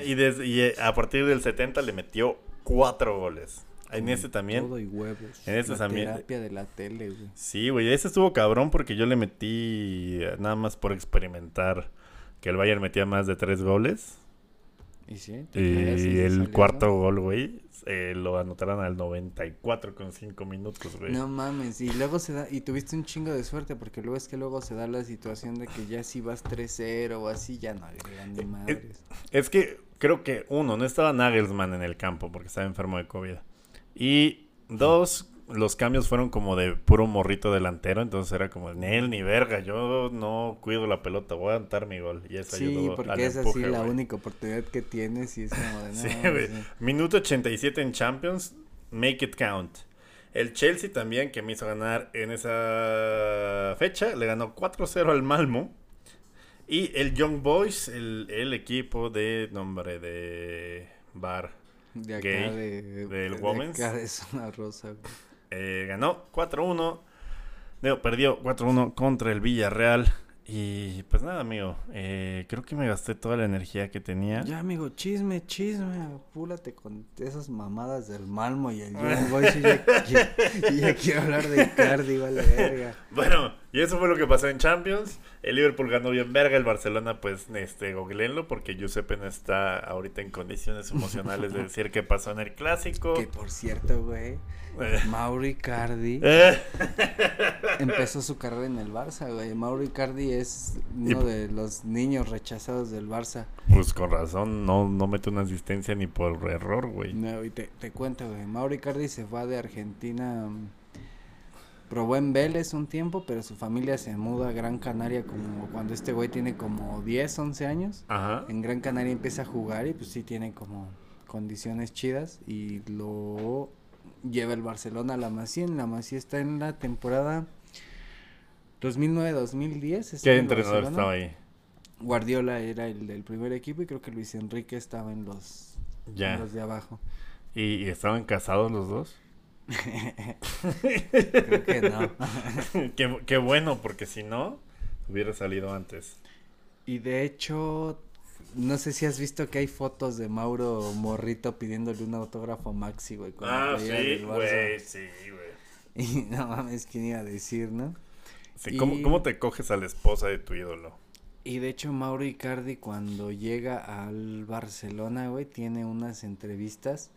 Speaker 2: y, y eh, a partir del 70 le metió cuatro goles. En ese también.
Speaker 3: Todo y huevos.
Speaker 2: En ese
Speaker 3: la
Speaker 2: también.
Speaker 3: terapia de la tele, güey.
Speaker 2: Sí, güey. Ese estuvo cabrón porque yo le metí eh, nada más por experimentar que el Bayern metía más de tres goles.
Speaker 3: Y sí.
Speaker 2: Y el cuarto gol, güey, eh, lo anotaron al 94 con 5 minutos, güey.
Speaker 3: No mames, y luego se da, y tuviste un chingo de suerte, porque luego es que luego se da la situación de que ya si vas 3-0 o así, ya no hay ni eh, madres.
Speaker 2: Es, que creo que uno, no estaba Nagelsmann en el campo porque estaba enfermo de COVID. Y dos, los cambios fueron como de puro morrito delantero, entonces era como, ni él ni verga, yo no cuido la pelota, voy a anotar mi gol. Y eso
Speaker 3: sí, porque es así la única oportunidad que tienes y es como de [LAUGHS]
Speaker 2: sí, güey. Minuto 87 en Champions, make it count. El Chelsea también, que me hizo ganar en esa fecha, le ganó 4-0 al Malmo. Y el Young Boys, el, el equipo de nombre de Bar.
Speaker 3: De acá de,
Speaker 2: del Women's.
Speaker 3: De acá de Zona Rosa.
Speaker 2: Eh, ganó 4-1. perdió 4-1 contra el Villarreal. Y pues nada, amigo. Eh, creo que me gasté toda la energía que tenía.
Speaker 3: Ya, amigo, chisme, chisme. Apúrate con esas mamadas del Malmo y el [LAUGHS] Young Boys. y ya, ya- y ya quiero hablar de Icardi, vale verga.
Speaker 2: Bueno, y eso fue lo que pasó en Champions. El Liverpool ganó bien verga. El Barcelona, pues, este, googleenlo porque Giuseppe no está ahorita en condiciones emocionales de [LAUGHS] decir qué pasó en el clásico.
Speaker 3: Que por cierto, güey,
Speaker 2: Eh,
Speaker 3: Mauro Icardi
Speaker 2: eh,
Speaker 3: empezó su carrera en el Barça, güey. Mauro Icardi es
Speaker 2: Y-
Speaker 3: uno de los niños rechazados del Barça.
Speaker 2: pues con razón, no, no mete una asistencia ni por error, güey.
Speaker 3: No, y te, te cuento, güey. Mauro Icardi se fue de Argentina. mm, Probó en Vélez un tiempo, pero su familia se muda a Gran Canaria como cuando este güey tiene como 10, 11 años.
Speaker 2: Ajá.
Speaker 3: En Gran Canaria empieza a jugar y pues sí tiene como condiciones chidas y lo lleva el Barcelona a la Masía. En la Masía está en la temporada 2009-2010. está
Speaker 2: ¿Qué
Speaker 3: en
Speaker 2: entrenador estaba ahí?
Speaker 3: Guardiola era el del primer equipo y creo que Luis Enrique estaba en los, en
Speaker 2: Ya.
Speaker 3: los de abajo.
Speaker 2: ¿Y, y estaban casados los dos?
Speaker 3: Creo que no. [LAUGHS]
Speaker 2: qué, qué bueno, porque si no, hubiera salido antes.
Speaker 3: Y de hecho, no sé si has visto que hay fotos de Mauro Morrito pidiéndole un autógrafo a Maxi, güey.
Speaker 2: Ah, sí, güey, sí, güey. [LAUGHS]
Speaker 3: Y no mames, ¿quién iba a decir, no?
Speaker 2: Sí, ¿cómo,
Speaker 3: Y-
Speaker 2: ¿Cómo te coges a la esposa de tu ídolo?
Speaker 3: Y de hecho, Mauro Icardi, cuando llega al Barcelona, güey, tiene unas entrevistas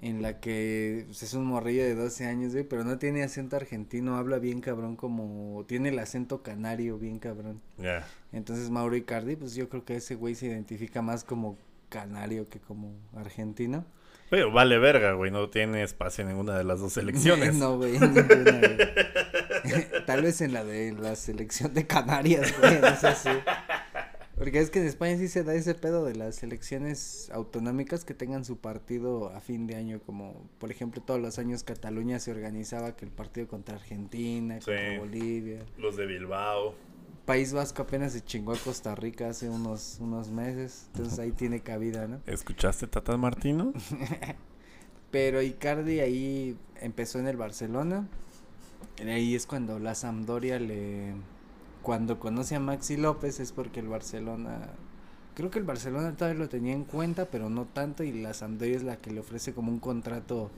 Speaker 3: en la que pues, es un morrillo de 12 años, güey, pero no tiene acento argentino, habla bien cabrón como... Tiene el acento canario bien cabrón.
Speaker 2: Ya.
Speaker 3: Entonces Mauro Icardi, pues yo creo que ese güey se identifica más como canario que como argentino.
Speaker 2: Pero vale verga, güey, no tiene espacio en ninguna de las dos [LAUGHS] selecciones.
Speaker 3: no, güey, ninguna, güey. [LAUGHS] [LAUGHS] Tal vez en la de la selección de Canarias, güey, no sé si. Porque es que en España sí se da ese pedo de las selecciones autonómicas que tengan su partido a fin de año, como por ejemplo todos los años Cataluña se organizaba que el partido contra Argentina,
Speaker 2: Sí.
Speaker 3: contra Bolivia.
Speaker 2: Los de Bilbao.
Speaker 3: País Vasco apenas se chingó a Costa Rica hace unos, unos meses, entonces ahí tiene cabida, ¿no?
Speaker 2: ¿Escuchaste Tata Martino? [LAUGHS]
Speaker 3: Pero Icardi ahí empezó en el Barcelona. Ahí es cuando la Sampdoria le... Cuando conoce a Maxi López es porque el Barcelona... Creo que el Barcelona todavía lo tenía en cuenta, pero no tanto. Y la Sampdoria es la que le ofrece como un contrato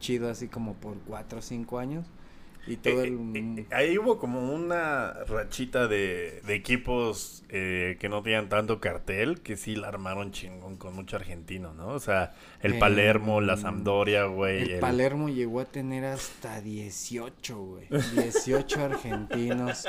Speaker 3: chido, así como por cuatro o cinco años. Y todo
Speaker 2: Eh,
Speaker 3: el...
Speaker 2: eh, eh, ahí hubo como una rachita de, de equipos eh, que no tenían tanto cartel, que sí la armaron chingón con mucho argentino, ¿no? O sea, el
Speaker 3: Eh,
Speaker 2: Palermo, la
Speaker 3: mm,
Speaker 2: Sampdoria, güey.
Speaker 3: El
Speaker 2: el-
Speaker 3: Palermo llegó a tener hasta 18, güey. 18 argentinos.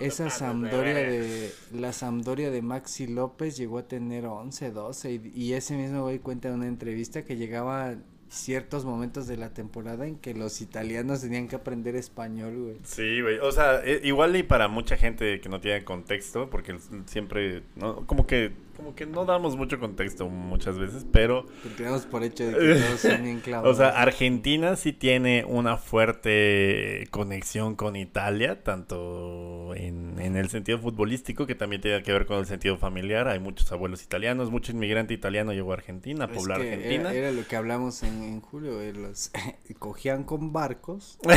Speaker 3: Esa Sampdoria de la Sampdoria de Maxi López llegó a tener 11, 12 y, y ese mismo güey cuenta en una entrevista que llegaba ciertos momentos de la temporada en que los italianos tenían que aprender español, güey.
Speaker 2: Sí, güey. O sea, eh, igual y para mucha gente que no tiene contexto, porque siempre, ¿no? Como que, como que no damos mucho contexto muchas veces, pero,
Speaker 3: Porque damos por hecho de que todos son [LAUGHS] bien clavados.
Speaker 2: o sea, Argentina sí tiene una fuerte conexión con Italia, tanto en, en el sentido futbolístico, que también tiene que ver con el sentido familiar. Hay muchos abuelos italianos, mucho inmigrante italiano llegó a Argentina, a
Speaker 3: Es
Speaker 2: poblar
Speaker 3: que
Speaker 2: Argentina.
Speaker 3: Era, era lo que hablamos en, en julio, güey, los [LAUGHS] cogían con barcos. [LAUGHS]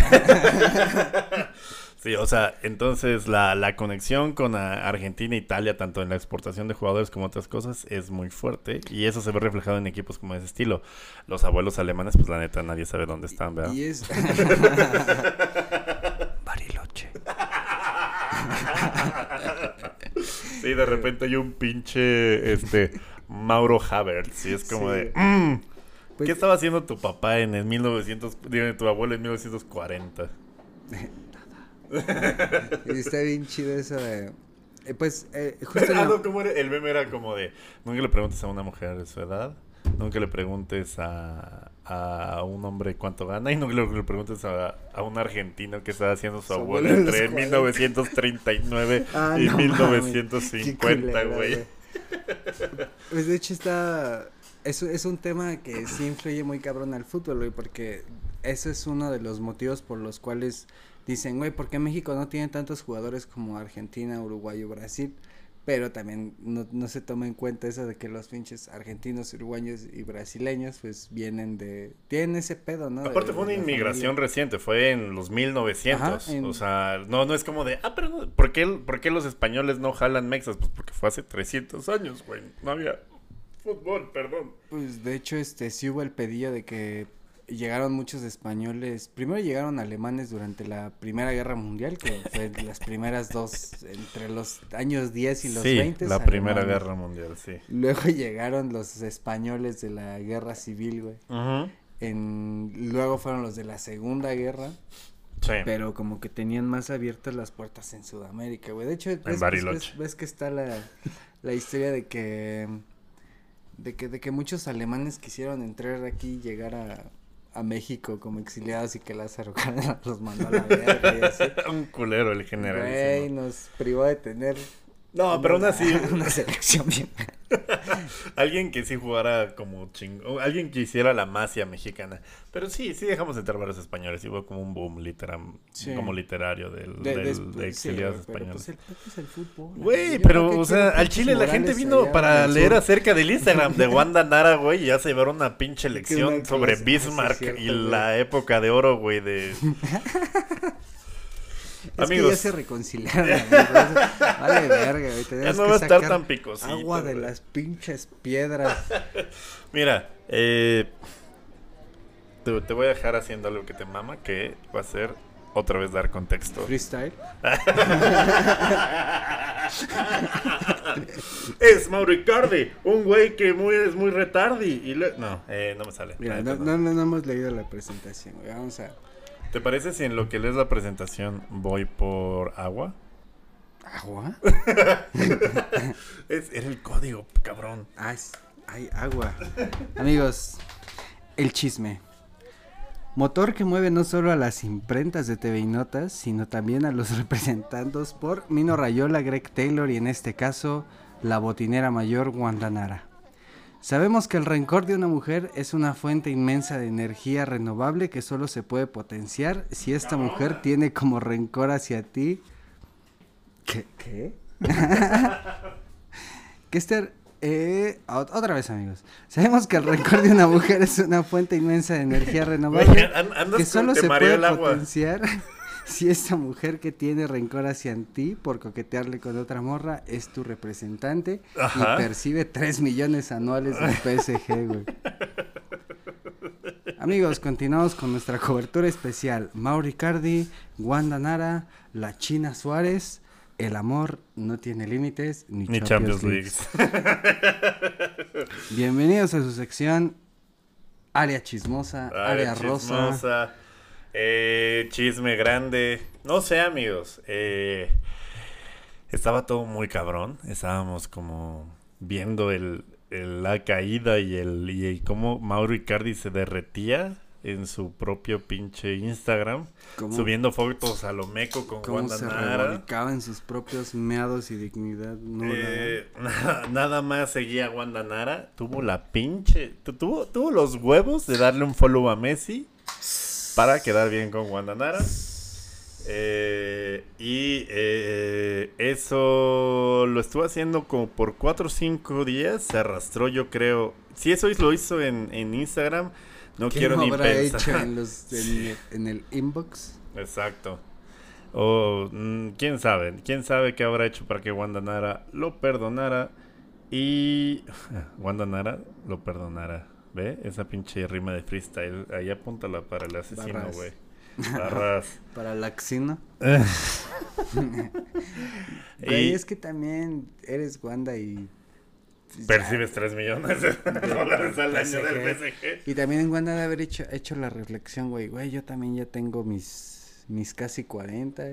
Speaker 2: Sí, o sea, entonces la, la conexión con ah, Argentina e Italia, tanto en la exportación de jugadores como otras cosas, es muy fuerte. Y eso se ve reflejado en equipos como ese estilo. Los abuelos alemanes, pues la neta, nadie sabe dónde están, ¿verdad?
Speaker 3: Y es [LAUGHS] Bariloche.
Speaker 2: Sí, de repente hay un pinche, este, Mauro Havertz. Y es como
Speaker 3: Sí.
Speaker 2: de, "Mm,
Speaker 3: Pues-
Speaker 2: ¿qué estaba haciendo tu papá en el 1900, digo, tu abuelo en 1940? [LAUGHS]
Speaker 3: Y está bien chido eso de. eh, pues, eh, justo [LAUGHS]
Speaker 2: Ah,
Speaker 3: la-
Speaker 2: no, ¿cómo era? El meme era como de, nunca le preguntes a una mujer de su edad, nunca le preguntes a, a un hombre cuánto gana y nunca le, le preguntes a, a un argentino que está haciendo su
Speaker 3: Su
Speaker 2: abuelo entre
Speaker 3: 40.
Speaker 2: 1939 [LAUGHS]
Speaker 3: Ah,
Speaker 2: y
Speaker 3: no mames,
Speaker 2: 1950,
Speaker 3: qué culero,
Speaker 2: güey.
Speaker 3: Pues de hecho está. Es, es un tema que sí influye muy cabrón al fútbol, güey, porque ese es uno de los motivos por los cuales dicen, güey, ¿por qué México no tiene tantos jugadores como Argentina, Uruguay o Brasil? Pero también no, no se toma en cuenta eso de que los pinches argentinos, uruguayos y brasileños pues vienen de... Tienen ese pedo, ¿no?
Speaker 2: Aparte
Speaker 3: De-
Speaker 2: fue una inmigración
Speaker 3: familia.
Speaker 2: reciente, fue en los 1900.
Speaker 3: Ajá, en-
Speaker 2: O sea, no, no es como de, ah, pero no, ¿por qué, ¿por qué los españoles no jalan mexas? Pues porque fue hace 300 años, güey. No había fútbol, perdón.
Speaker 3: Pues de hecho este sí hubo el pedido de que llegaron muchos españoles. Primero llegaron alemanes durante la Primera Guerra Mundial, que fue las primeras dos, entre los años 10 y los
Speaker 2: sí,
Speaker 3: 20.
Speaker 2: la Primera. Guerra Mundial, sí.
Speaker 3: Luego llegaron los españoles de la Guerra Civil, güey.
Speaker 2: Ujú,
Speaker 3: En, luego fueron los de la Segunda Guerra,
Speaker 2: Sí.
Speaker 3: pero como que tenían más abiertas las puertas en Sudamérica, güey. De hecho, ves, ves-
Speaker 2: Bariloche.
Speaker 3: ves- ves que está la, la historia de que, de que de que muchos alemanes quisieron entrar aquí y llegar a, a México como exiliados y que Lázaro Cárdenas [LAUGHS] los mandó a la verga y así. [LAUGHS]
Speaker 2: Un culero el
Speaker 3: Güey,
Speaker 2: generalísimo.
Speaker 3: nos privó de tener
Speaker 2: No, pero aún así, [LAUGHS]
Speaker 3: una selección bien. [LAUGHS]
Speaker 2: alguien que sí jugara como chingón, alguien que hiciera la masia mexicana. Pero sí, sí dejamos de entrar varios españoles y hubo como un boom literal,
Speaker 3: Sí.
Speaker 2: como literario del,
Speaker 3: De,
Speaker 2: del- de exiliados
Speaker 3: pero
Speaker 2: españoles.
Speaker 3: pues el fútbol.
Speaker 2: Güey, pero, o sea, al Chile la gente vino para leer acerca del Instagram de [LAUGHS] Wanda Nara, güey, y ya se llevaron una pinche
Speaker 3: una
Speaker 2: lección sobre Bismarck
Speaker 3: cierto,
Speaker 2: y
Speaker 3: güey.
Speaker 2: la época de oro, güey, de...
Speaker 3: Es que
Speaker 2: Amigos.
Speaker 3: ya se reconciliaron, amigos. Vale, verga, güey.
Speaker 2: Ya no
Speaker 3: que
Speaker 2: va a estar tan picosito.
Speaker 3: Agua de
Speaker 2: güey.
Speaker 3: las pinches piedras. [LAUGHS]
Speaker 2: Mira, eh, te, te voy a dejar haciendo algo que te mama, que va a ser otra vez dar contexto.
Speaker 3: Freestyle. [LAUGHS]
Speaker 2: es Mauro Icardi, un güey que muy, es muy retardi. Y le- No, eh, no me sale.
Speaker 3: Mira, no, no.
Speaker 2: no,
Speaker 3: no hemos leído la presentación, güey. Vamos a.
Speaker 2: ¿Te parece si en lo que lees la presentación voy por agua?
Speaker 3: ¿Agua? [LAUGHS]
Speaker 2: Es, era el código, cabrón.
Speaker 3: Ah, es- hay agua. Amigos, el chisme. Motor que mueve no solo a las imprentas de TV y Notas, sino también a los [LAUGHS] representados por Mino Rayola, Greg Taylor y en este caso la botinera mayor Wanda Nara. Sabemos que el rencor de una mujer es una fuente inmensa de energía renovable que solo se puede potenciar si esta mujer tiene como rencor hacia ti. ¿Qué? ¿Qué? [LAUGHS] que este eh, ot- otra vez amigos sabemos que el rencor de una mujer es una fuente inmensa de energía [LAUGHS] renovable
Speaker 2: andas
Speaker 3: que solo se puede potenciar si esta mujer que tiene rencor hacia ti por coquetearle con otra morra es tu representante
Speaker 2: Ajá.
Speaker 3: y percibe 3 millones anuales de PSG, güey. Amigos, continuamos con nuestra cobertura especial. Mauri Cardi, Wanda Nara, la China Suárez, el amor no tiene límites ni,
Speaker 2: Ni
Speaker 3: Champions,
Speaker 2: Champions
Speaker 3: League.
Speaker 2: League.
Speaker 3: Bienvenidos a su sección Área Chismosa, Área, Rosa.
Speaker 2: chismosa, eh, chisme grande. No sé, amigos. eh, estaba todo muy cabrón. Estábamos como viendo el, el- la caída y el y, cómo Mauro Icardi se derretía en su propio pinche Instagram,
Speaker 3: Cómo-
Speaker 2: subiendo fotos a lo meco con
Speaker 3: Cómo
Speaker 2: Wanda
Speaker 3: se
Speaker 2: Nara.
Speaker 3: en sus propios meados y dignidad. No,
Speaker 2: Eh, nada, [LAUGHS] nada más seguía a Wanda Nara. Tuvo la pinche. tu- Tuvo, tuvo los huevos de darle un follow a Messi para quedar bien con Wanda Nara. Eh, y eh, eso lo estuvo haciendo como por 4 o 5 días. Se arrastró, yo creo. Si eso lo hizo en, en Instagram, no
Speaker 3: ¿Qué
Speaker 2: quiero
Speaker 3: no
Speaker 2: ni
Speaker 3: habrá
Speaker 2: pensar.
Speaker 3: hecho en, los, [LAUGHS] en, en el inbox?
Speaker 2: Exacto. O mm, quién sabe, quién sabe qué habrá hecho para que Wanda Nara lo perdonara y [LAUGHS] Wanda Nara lo perdonara. ¿Ve? Esa pinche rima de freestyle. Ahí apúntala para el asesino, güey. [LAUGHS] Barras.
Speaker 3: Para la. [LAUGHS]
Speaker 2: Y-
Speaker 3: Güey, es que también eres Wanda y...
Speaker 2: Percibes 3 millones [LAUGHS] de dólares al año del
Speaker 3: PSG. Y también en Wanda de haber hecho, hecho la reflexión, güey, güey, yo también ya tengo mis, mis casi 40.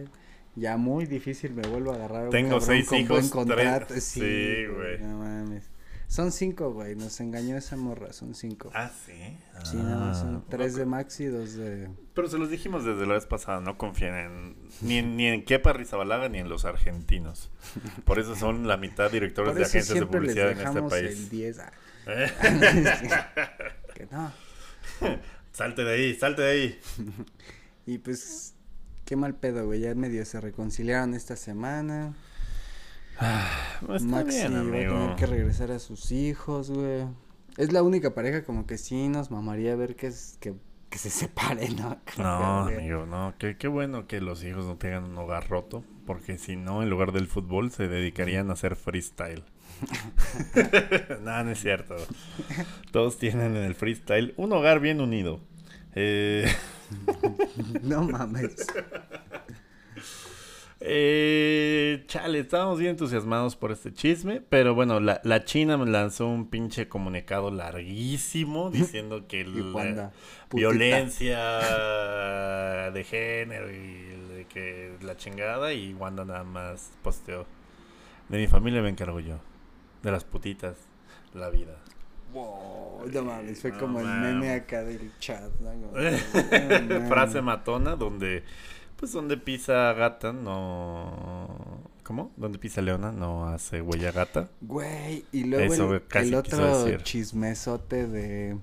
Speaker 3: Ya muy difícil me vuelvo a agarrar
Speaker 2: Tengo
Speaker 3: cabrón
Speaker 2: seis
Speaker 3: con
Speaker 2: hijos,
Speaker 3: buen contrato.
Speaker 2: tres-
Speaker 3: Sí,
Speaker 2: sí, güey.
Speaker 3: No mames. Son cinco, güey, nos engañó esa morra, son cinco.
Speaker 2: Ah, sí.
Speaker 3: sí, nada más
Speaker 2: Ah.
Speaker 3: son tres de Max y dos de...
Speaker 2: Pero se los dijimos desde la vez pasada, no confíen en, ni, en, ni en Kepa Rizabalaga ni en los argentinos. Por eso son la mitad directores de agencias de
Speaker 3: les
Speaker 2: publicidad en este
Speaker 3: dejamos el
Speaker 2: país.
Speaker 3: 10. ah.
Speaker 2: ¿Eh? [LAUGHS]
Speaker 3: que no. [LAUGHS]
Speaker 2: Salte de ahí, salte de ahí. [LAUGHS]
Speaker 3: Y pues, qué mal pedo, güey, ya medio se reconciliaron esta semana.
Speaker 2: Está
Speaker 3: Maxi
Speaker 2: bien,
Speaker 3: va a tener que regresar a sus hijos, güey. Es la única pareja como que sí nos mamaría ver que, es, que, que se [LAUGHS] separen, ¿no?
Speaker 2: No,
Speaker 3: que,
Speaker 2: amigo, no. Qué, qué bueno que los hijos no tengan un hogar roto. Porque si no, en lugar del fútbol, se dedicarían a hacer freestyle. [LAUGHS] no, no es cierto. Todos tienen en el freestyle un hogar bien unido. Eh, [LAUGHS]
Speaker 3: No mames.
Speaker 2: Eh, chale, estábamos bien entusiasmados por este chisme. Pero bueno, la, la China me lanzó un pinche comunicado larguísimo [LAUGHS] diciendo que la violencia de género y de que la chingada. Y Wanda nada más posteó. De mi familia me encargo yo. De las putitas, la vida.
Speaker 3: Wow, no mames, fue
Speaker 2: No
Speaker 3: como el meme acá del chat, ¿no? [LAUGHS]
Speaker 2: Frase matona donde, pues donde pisa gata, no... ¿Cómo? Donde pisa leona, no hace huella gata.
Speaker 3: Güey, y luego
Speaker 2: Eso,
Speaker 3: el,
Speaker 2: casi
Speaker 3: el otro
Speaker 2: decir.
Speaker 3: chismesote de,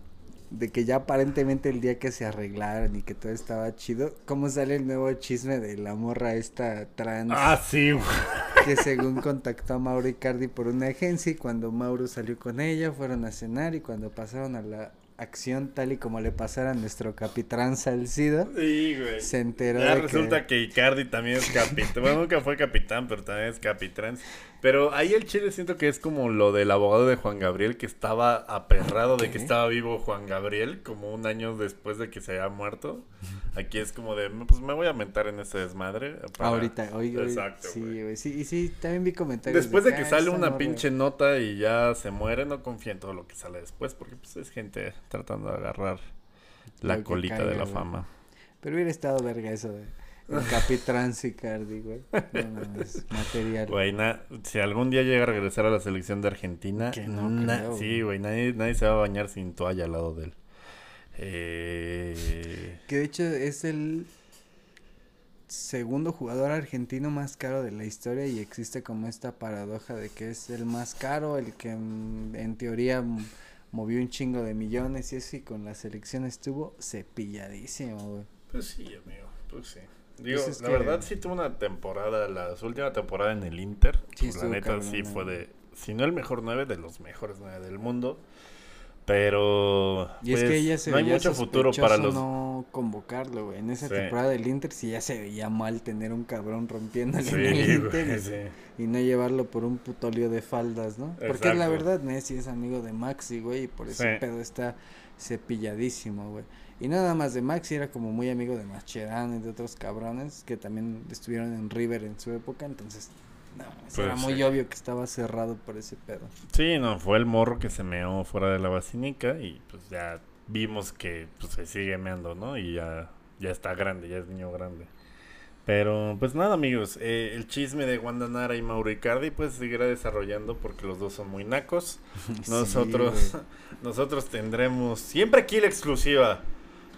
Speaker 3: de que ya aparentemente el día que se arreglaron y que todo estaba chido, ¿cómo sale el nuevo chisme de la morra esta trans
Speaker 2: Ah, sí, güey.
Speaker 3: que según contactó a Mauro Icardi por una agencia y cuando Mauro salió con ella fueron a cenar y cuando pasaron a la acción tal y como le pasara a nuestro capitán Salcido,
Speaker 2: Sí, güey.
Speaker 3: se enteró
Speaker 2: Ya
Speaker 3: de
Speaker 2: resulta que... Icardi también es capitán. [LAUGHS] Bueno, nunca fue capitán, pero también es capitán. Pero ahí el chile siento que es como lo del abogado de Juan Gabriel, que estaba aperrado de que estaba vivo Juan Gabriel, como un año después de que se había muerto. Aquí es como de, pues me voy a mentar en ese desmadre. para-
Speaker 3: Ahorita, hoy, hoy,
Speaker 2: Exacto,
Speaker 3: sí,
Speaker 2: güey.
Speaker 3: güey, sí, y sí, también vi comentarios.
Speaker 2: Después de que
Speaker 3: "Ah,
Speaker 2: sale una
Speaker 3: morra".
Speaker 2: pinche nota y ya se muere, no confía en todo lo que sale después, porque pues es gente tratando de agarrar la colita
Speaker 3: caiga,
Speaker 2: de la
Speaker 3: güey.
Speaker 2: fama.
Speaker 3: Pero hubiera estado verga eso de el capitán Icardi, güey. No material.
Speaker 2: Güey, na- si algún día llega a regresar a la selección de Argentina,
Speaker 3: Que no
Speaker 2: na-
Speaker 3: creo,
Speaker 2: sí,
Speaker 3: güey.
Speaker 2: nadie, nadie se va a bañar sin toalla al lado de él. Eh,
Speaker 3: Que de hecho es el segundo jugador argentino más caro de la historia y existe como esta paradoja de que es el más caro, el que mm, en teoría movió un chingo de millones y eso y con la selección estuvo cepilladísimo, güey.
Speaker 2: pues sí, amigo, pues sí. Digo,
Speaker 3: Pues es
Speaker 2: la
Speaker 3: que-
Speaker 2: verdad sí tuvo una temporada, la su última temporada en el Inter.
Speaker 3: Sí,
Speaker 2: pues, la neta
Speaker 3: cabrón,
Speaker 2: sí fue de, si no el mejor nueve, de los mejores nueve del mundo. Pero
Speaker 3: Y es
Speaker 2: pues,
Speaker 3: que ella se
Speaker 2: no hay mucho futuro para los
Speaker 3: no convocarlo, güey. En esa
Speaker 2: Sí.
Speaker 3: temporada del Inter sí ya se veía mal tener un cabrón rompiéndole
Speaker 2: Sí,
Speaker 3: en el Inter
Speaker 2: güey,
Speaker 3: y-
Speaker 2: sí.
Speaker 3: y no llevarlo por un putolio de faldas, ¿no? Porque la verdad Messi es amigo de Maxi, güey, y por ese pedo está cepilladísimo, güey. Y nada más de Maxi era como muy amigo de Mascherano y de otros cabrones que también estuvieron en River en su época, entonces no,
Speaker 2: Pues
Speaker 3: era muy
Speaker 2: sí.
Speaker 3: obvio que estaba cerrado por ese pedo.
Speaker 2: Sí, no, fue el morro que se meó fuera de la basílica y pues ya vimos que pues, se sigue meando, ¿no? Y ya, ya está grande, ya es niño grande. Pero pues nada, amigos, eh, el chisme de Wanda Nara y Mauro Icardi pues seguirá desarrollando porque los dos son muy nacos. [LAUGHS] Nosotros, [LAUGHS] nosotros tendremos siempre aquí la exclusiva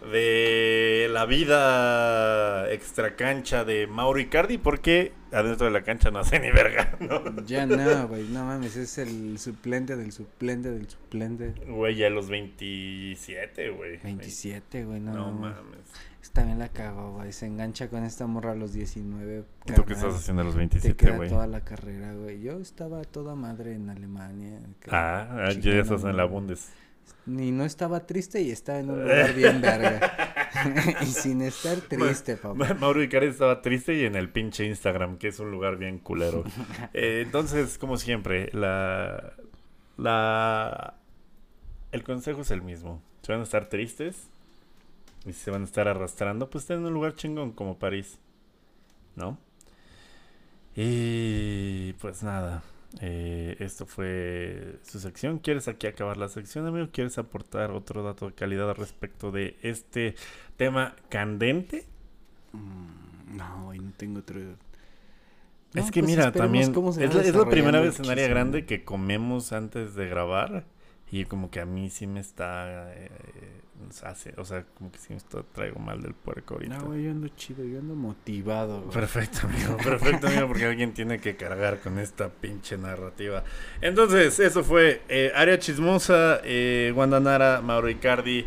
Speaker 2: de la vida extra cancha de Mauro Icardi porque adentro de la cancha no hace ni verga, ¿no?
Speaker 3: Ya no, güey, no mames, es el suplente del suplente del suplente.
Speaker 2: Güey, ya a los 27, güey.
Speaker 3: 27, güey, no,
Speaker 2: No
Speaker 3: mames.
Speaker 2: mames.
Speaker 3: Bien la cagó, güey. Se engancha con esta morra a los 19.
Speaker 2: ¿Y ¿Tú qué estás haciendo a los
Speaker 3: Te
Speaker 2: 27,
Speaker 3: queda
Speaker 2: güey?
Speaker 3: toda la carrera, güey. Yo estaba toda madre en Alemania.
Speaker 2: Ah, ah, ya estás en la. Bundes.
Speaker 3: Ni no estaba triste y estaba en un lugar bien verga. [LAUGHS] [LAUGHS] y sin estar triste, papá.
Speaker 2: Ma- Mauro Icardi estaba triste y en el pinche Instagram, que es un lugar bien culero. [LAUGHS] Eh, entonces, como siempre, la, la, el consejo es el mismo. Si van a estar tristes y se van a estar arrastrando, pues estén en un lugar chingón como París, ¿no? Y pues nada, eh, esto fue su sección. ¿Quieres aquí acabar la sección, amigo? ¿Quieres aportar otro dato de calidad respecto de este tema candente?
Speaker 3: Mm, no, güey, no tengo otro.
Speaker 2: es
Speaker 3: No,
Speaker 2: que
Speaker 3: pues
Speaker 2: mira, también es la, es la primera vez en área grande que comemos antes de grabar y como que a mí sí me está, eh, hace- o sea, como que sí me está, traigo mal del puerco ahorita.
Speaker 3: No, güey, yo ando chido, yo ando motivado, güey.
Speaker 2: Perfecto, [LAUGHS] amigo, perfecto, amigo, porque alguien tiene que cargar con esta pinche narrativa. Entonces, eso fue eh, Área Chismosa, eh, Wanda Nara, Mauro Icardi.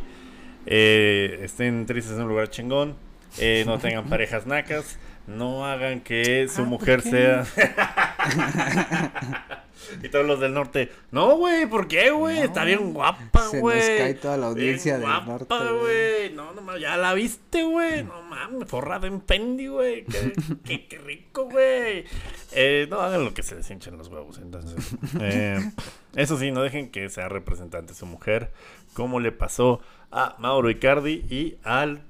Speaker 2: eh, estén tristes en un lugar chingón. eh, no tengan [LAUGHS] parejas nacas. No hagan que su
Speaker 3: Ah, ¿por
Speaker 2: mujer sea. [LAUGHS] y todos los del norte, no, güey, ¿por qué, güey? Está bien guapa,
Speaker 3: Se
Speaker 2: güey.
Speaker 3: nos cae toda la audiencia
Speaker 2: Bien
Speaker 3: del
Speaker 2: guapa,
Speaker 3: norte,
Speaker 2: güey. No, no mames, ya la viste, güey. No mames, forrada en pendi, güey. Qué, [LAUGHS] qué, qué rico, güey. Eh, no hagan lo que se les hinchen los huevos, entonces. Eh, eso sí, no dejen que sea representante su mujer, como le pasó a Mauro Icardi y al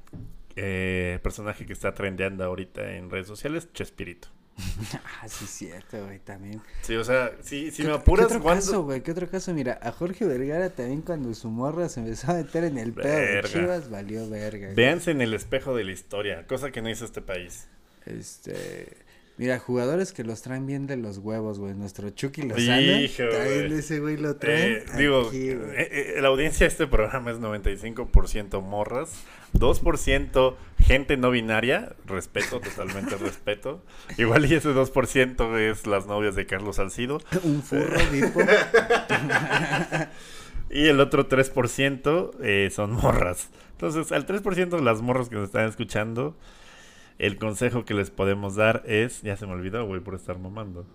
Speaker 2: eh, personaje que está trendeando ahorita en redes sociales, Chespirito. [LAUGHS]
Speaker 3: Ah, sí, cierto, güey, también.
Speaker 2: Sí, o sea, sí, si
Speaker 3: ¿Qué-
Speaker 2: me apuras,
Speaker 3: ¿Qué otro
Speaker 2: ¿cuándo-
Speaker 3: caso, güey? ¿Qué otro caso? Mira, a Jorge Vergara también cuando su morra se empezó a meter en el pedo de. Chivas, valió verga. güey.
Speaker 2: Véanse en el espejo de la historia, cosa que no hizo este país.
Speaker 3: Este... Mira, jugadores que los traen bien de los huevos, güey. Nuestro Chucky Lozano.
Speaker 2: Hijo,
Speaker 3: También
Speaker 2: güey.
Speaker 3: ese güey lo traen.
Speaker 2: Eh, digo,
Speaker 3: aquí, güey.
Speaker 2: eh, eh, la audiencia de este programa es 95% morras, 2% gente no binaria, respeto, totalmente [LAUGHS] respeto. Igual y ese 2% es las novias de Carlos Salcido. [LAUGHS]
Speaker 3: Un furro, tipo. [LAUGHS]
Speaker 2: Y el otro 3% eh, son morras. Entonces, al 3% de las morras que nos están escuchando, el consejo que les podemos dar es, ya se me olvidó, güey, por estar mamando.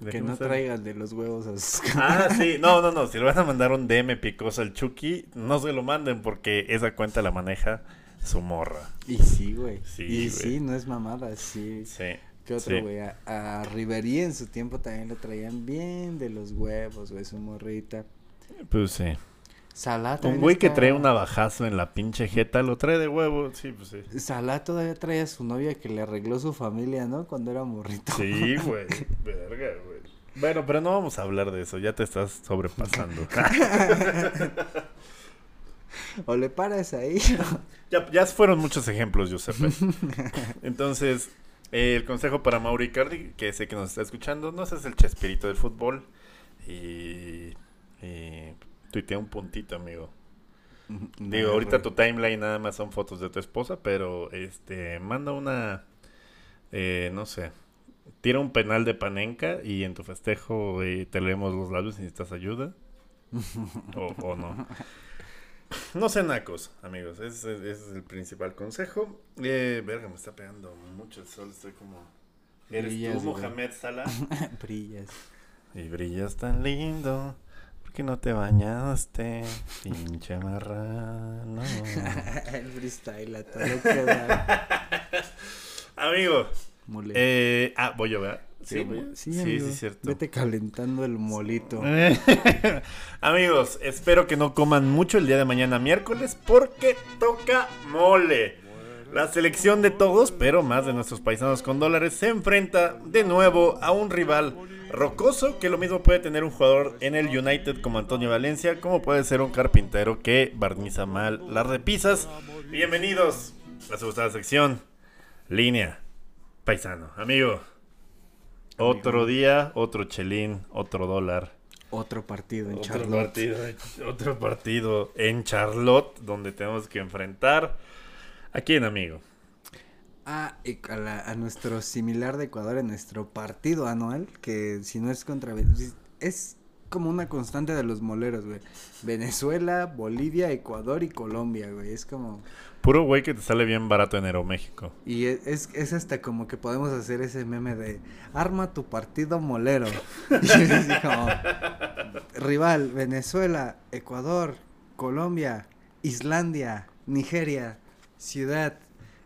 Speaker 2: ¿De
Speaker 3: que no traigan de los huevos a sus [LAUGHS]
Speaker 2: Ah, sí, no, no, no, si le van a mandar un DM picoso al Chucky, no se lo manden porque esa cuenta la maneja su morra.
Speaker 3: Y sí, güey.
Speaker 2: Sí,
Speaker 3: y sí, no es mamada, sí.
Speaker 2: Sí.
Speaker 3: ¿Qué otro,
Speaker 2: sí.
Speaker 3: güey? A, a Riverí en su tiempo también lo traían bien de los huevos, güey, su morrita.
Speaker 2: Pues sí.
Speaker 3: Salah
Speaker 2: Un güey que trae un navajazo en la pinche jeta lo trae de huevo, sí, pues sí.
Speaker 3: Salah todavía trae a su novia que le arregló su familia, ¿no? Cuando era morrito.
Speaker 2: Sí, [LAUGHS] güey. Verga, güey. Bueno, pero no vamos a hablar de eso, ya te estás sobrepasando. [LAUGHS]
Speaker 3: O le paras ahí. [LAUGHS]
Speaker 2: ya, ya fueron muchos ejemplos, Giuseppe. Entonces, eh, el consejo para Mauri Icardi, que sé que nos está escuchando, no seas el chespirito del fútbol y, y tuitea un puntito, amigo. Digo, ahorita tu timeline nada más son fotos de tu esposa, pero este manda una, eh, no sé, tira un penal de panenca y en tu festejo eh, te leemos los labios si necesitas ayuda. [LAUGHS] o, o no. No sean nacos, amigos. Ese, ese es el principal consejo. Eh, verga, me está pegando mucho el sol. Estoy como. Eres
Speaker 3: Brillas,
Speaker 2: tú. Mohamed Salah. [LAUGHS]
Speaker 3: Brillas.
Speaker 2: Y brillas tan lindo. ¿Por qué no te bañaste? Pinche marrano. [LAUGHS]
Speaker 3: El freestyle a todo lo que da. [LAUGHS]
Speaker 2: Amigo.
Speaker 3: Mole.
Speaker 2: Eh, ah, voy yo, ¿verdad?
Speaker 3: sí,
Speaker 2: voy
Speaker 3: sí,
Speaker 2: sí,
Speaker 3: amigo.
Speaker 2: sí, cierto.
Speaker 3: Vete calentando el molito. [LAUGHS]
Speaker 2: Amigos, espero que no coman mucho el día de mañana miércoles porque toca mole. La selección de todos, pero más de nuestros paisanos con dólares, se enfrenta de nuevo a un rival rocoso que lo mismo puede tener un jugador en el United como Antonio Valencia, como puede ser un carpintero que barniza mal las repisas. Bienvenidos a su gustada sección, línea paisano. Amigo, otro día, otro chelín, otro dólar.
Speaker 3: Otro partido en
Speaker 2: Otro
Speaker 3: Charlotte.
Speaker 2: partido, otro partido en Charlotte donde tenemos que enfrentar a quién, amigo.
Speaker 3: Y a, la- a nuestro similar de Ecuador en nuestro partido anual, que si no es contra... Es como una constante de los moleros, güey. Venezuela, Bolivia, Ecuador y Colombia, güey. Es como...
Speaker 2: Puro güey que te sale bien barato en Aeroméxico.
Speaker 3: Y e- es, es hasta como que podemos hacer ese meme de arma tu partido molero. [LAUGHS] Y así como, rival, Venezuela, Ecuador, Colombia, Islandia, Nigeria, Ciudad,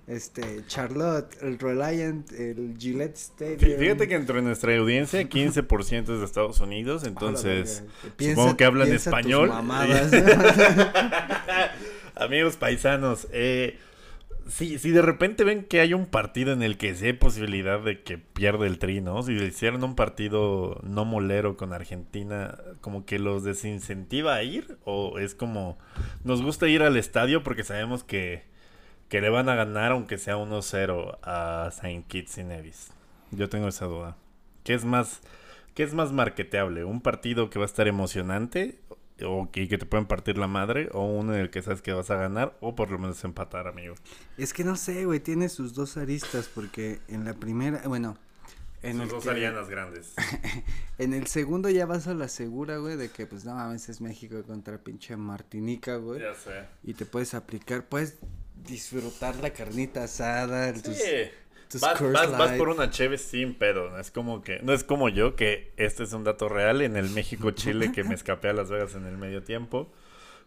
Speaker 3: este, Charlotte, el Reliant, el Gillette Stadium.
Speaker 2: Fí- Fíjate que entre nuestra audiencia 15% es de Estados Unidos, [LAUGHS] entonces
Speaker 3: verga.
Speaker 2: supongo que hablan
Speaker 3: tus
Speaker 2: español. [LAUGHS] Amigos paisanos, eh, si, si de repente ven que hay un partido en el que sí hay posibilidad de que pierda el tri, ¿no? Si hicieran un partido no molero con Argentina, como que los desincentiva a ir, o es como, nos gusta ir al estadio porque sabemos que, que le van a ganar aunque sea 1-0 a Saint Kitts y Nevis. Yo tengo esa duda. ¿Qué es más, qué es más marketeable? ¿Un partido que va a estar emocionante o que, que te pueden partir la madre, o uno en el que sabes que vas a ganar, o por lo menos empatar, amigo.
Speaker 3: Es que no sé, güey, tiene sus dos aristas porque en la primera, bueno, en
Speaker 2: Sus dos
Speaker 3: que-
Speaker 2: arianas grandes. [LAUGHS]
Speaker 3: En el segundo ya vas a la segura, güey, de que pues no mames es México contra pinche Martinica, güey.
Speaker 2: ya sé.
Speaker 3: Y te puedes aplicar, puedes disfrutar la carnita asada, tus-
Speaker 2: Sí.
Speaker 3: Tus
Speaker 2: Vas, vas- vas por una cheve sin pedo. No es como que, no es como yo, que este es un dato real en el México-Chile que me escapé a Las Vegas en el medio tiempo.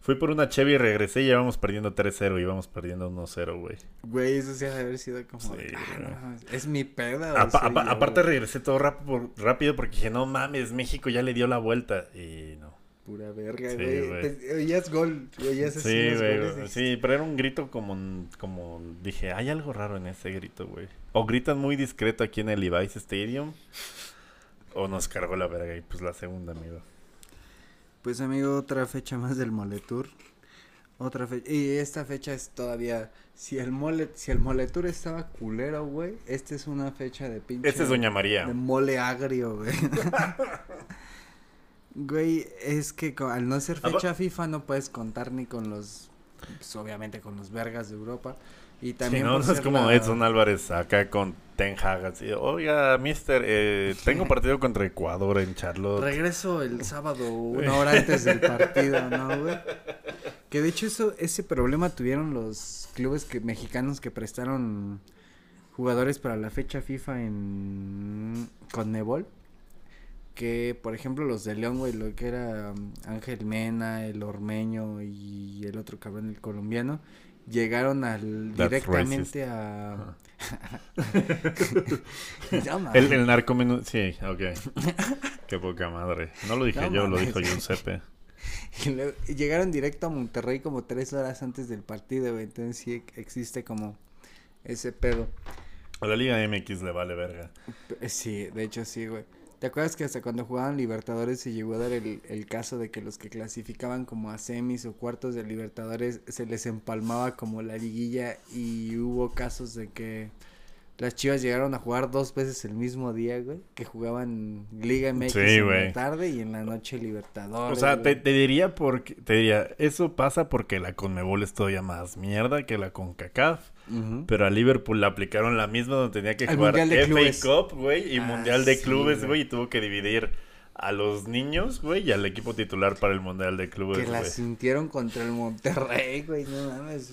Speaker 2: Fui por una cheve y regresé y íbamos perdiendo 3-0 y íbamos perdiendo 1-0, güey.
Speaker 3: Güey, eso sí ha de haber sido como.
Speaker 2: Sí,
Speaker 3: de, ah, no es mi peda. o
Speaker 2: Apa-
Speaker 3: soy
Speaker 2: apa-
Speaker 3: yo,
Speaker 2: aparte regresé todo rápido porque dije, no mames, México ya le dio la vuelta. Y no.
Speaker 3: Pura verga,
Speaker 2: Sí,
Speaker 3: güey. Pues, Oías gol. Oías así
Speaker 2: Sí, güey.
Speaker 3: goles,
Speaker 2: güey.
Speaker 3: y-
Speaker 2: Sí, pero era un grito como, como dije, hay algo raro en ese grito, güey. O gritan muy discreto aquí en el Levi's Stadium. O nos cargó la verga y pues la segunda, amigo.
Speaker 3: Pues amigo, otra fecha más del Moletour. Otra fecha. Y esta fecha es todavía. Si el mole, si el Moletour estaba culero, güey. Esta es una fecha de pinche.
Speaker 2: Esta es Doña María.
Speaker 3: De mole agrio, güey. [LAUGHS] güey, es que al no ser fecha FIFA no puedes contar ni con los. Pues obviamente con los vergas de Europa. Y
Speaker 2: Sí,
Speaker 3: también.
Speaker 2: no, no es como
Speaker 3: la-
Speaker 2: Edson Álvarez acá con Ten Hag. Así, Oiga, mister, eh, tengo partido contra Ecuador en Charlotte.
Speaker 3: Regreso el sábado, una [LAUGHS] hora antes del partido, ¿no, güey? Que de hecho eso, ese problema tuvieron los clubes que, mexicanos que prestaron jugadores para la fecha FIFA en Conmebol. Que, por ejemplo, los de León, güey, lo que era um, Ángel Mena, el Ormeño y el otro cabrón, el colombiano, llegaron al
Speaker 2: That's
Speaker 3: directamente a... [LAUGHS] No mames.
Speaker 2: El, el narcomenú. Sí, ok. Qué poca madre. No lo dije
Speaker 3: No
Speaker 2: yo, lo dijo Giuseppe.
Speaker 3: Y luego- y llegaron directo a Monterrey como tres horas antes del partido, güey. Entonces sí existe como ese pedo.
Speaker 2: A la Liga MX le vale verga.
Speaker 3: P- Sí, de hecho sí, güey. ¿Te acuerdas que hasta cuando jugaban Libertadores se llegó a dar el, el caso de que los que clasificaban como a semis o cuartos de Libertadores se les empalmaba como la liguilla y hubo casos de que las Chivas llegaron a jugar dos veces el mismo día, güey? Que jugaban Liga MX
Speaker 2: Sí,
Speaker 3: en
Speaker 2: güey.
Speaker 3: la tarde y en la noche Libertadores.
Speaker 2: O sea, te, diría porque te diría, eso pasa porque la Conmebol es todavía más mierda que la CONCACAF.
Speaker 3: Ujú.
Speaker 2: Pero a Liverpool le aplicaron la misma donde tenía que
Speaker 3: Al
Speaker 2: jugar FA. Cup, güey, y
Speaker 3: Ah,
Speaker 2: Mundial de
Speaker 3: sí,
Speaker 2: Clubes,
Speaker 3: güey.
Speaker 2: güey, y tuvo que dividir a los niños, güey, y al equipo titular para el Mundial de Clubes,
Speaker 3: Que la
Speaker 2: güey.
Speaker 3: sintieron contra el Monterrey, güey, no mames.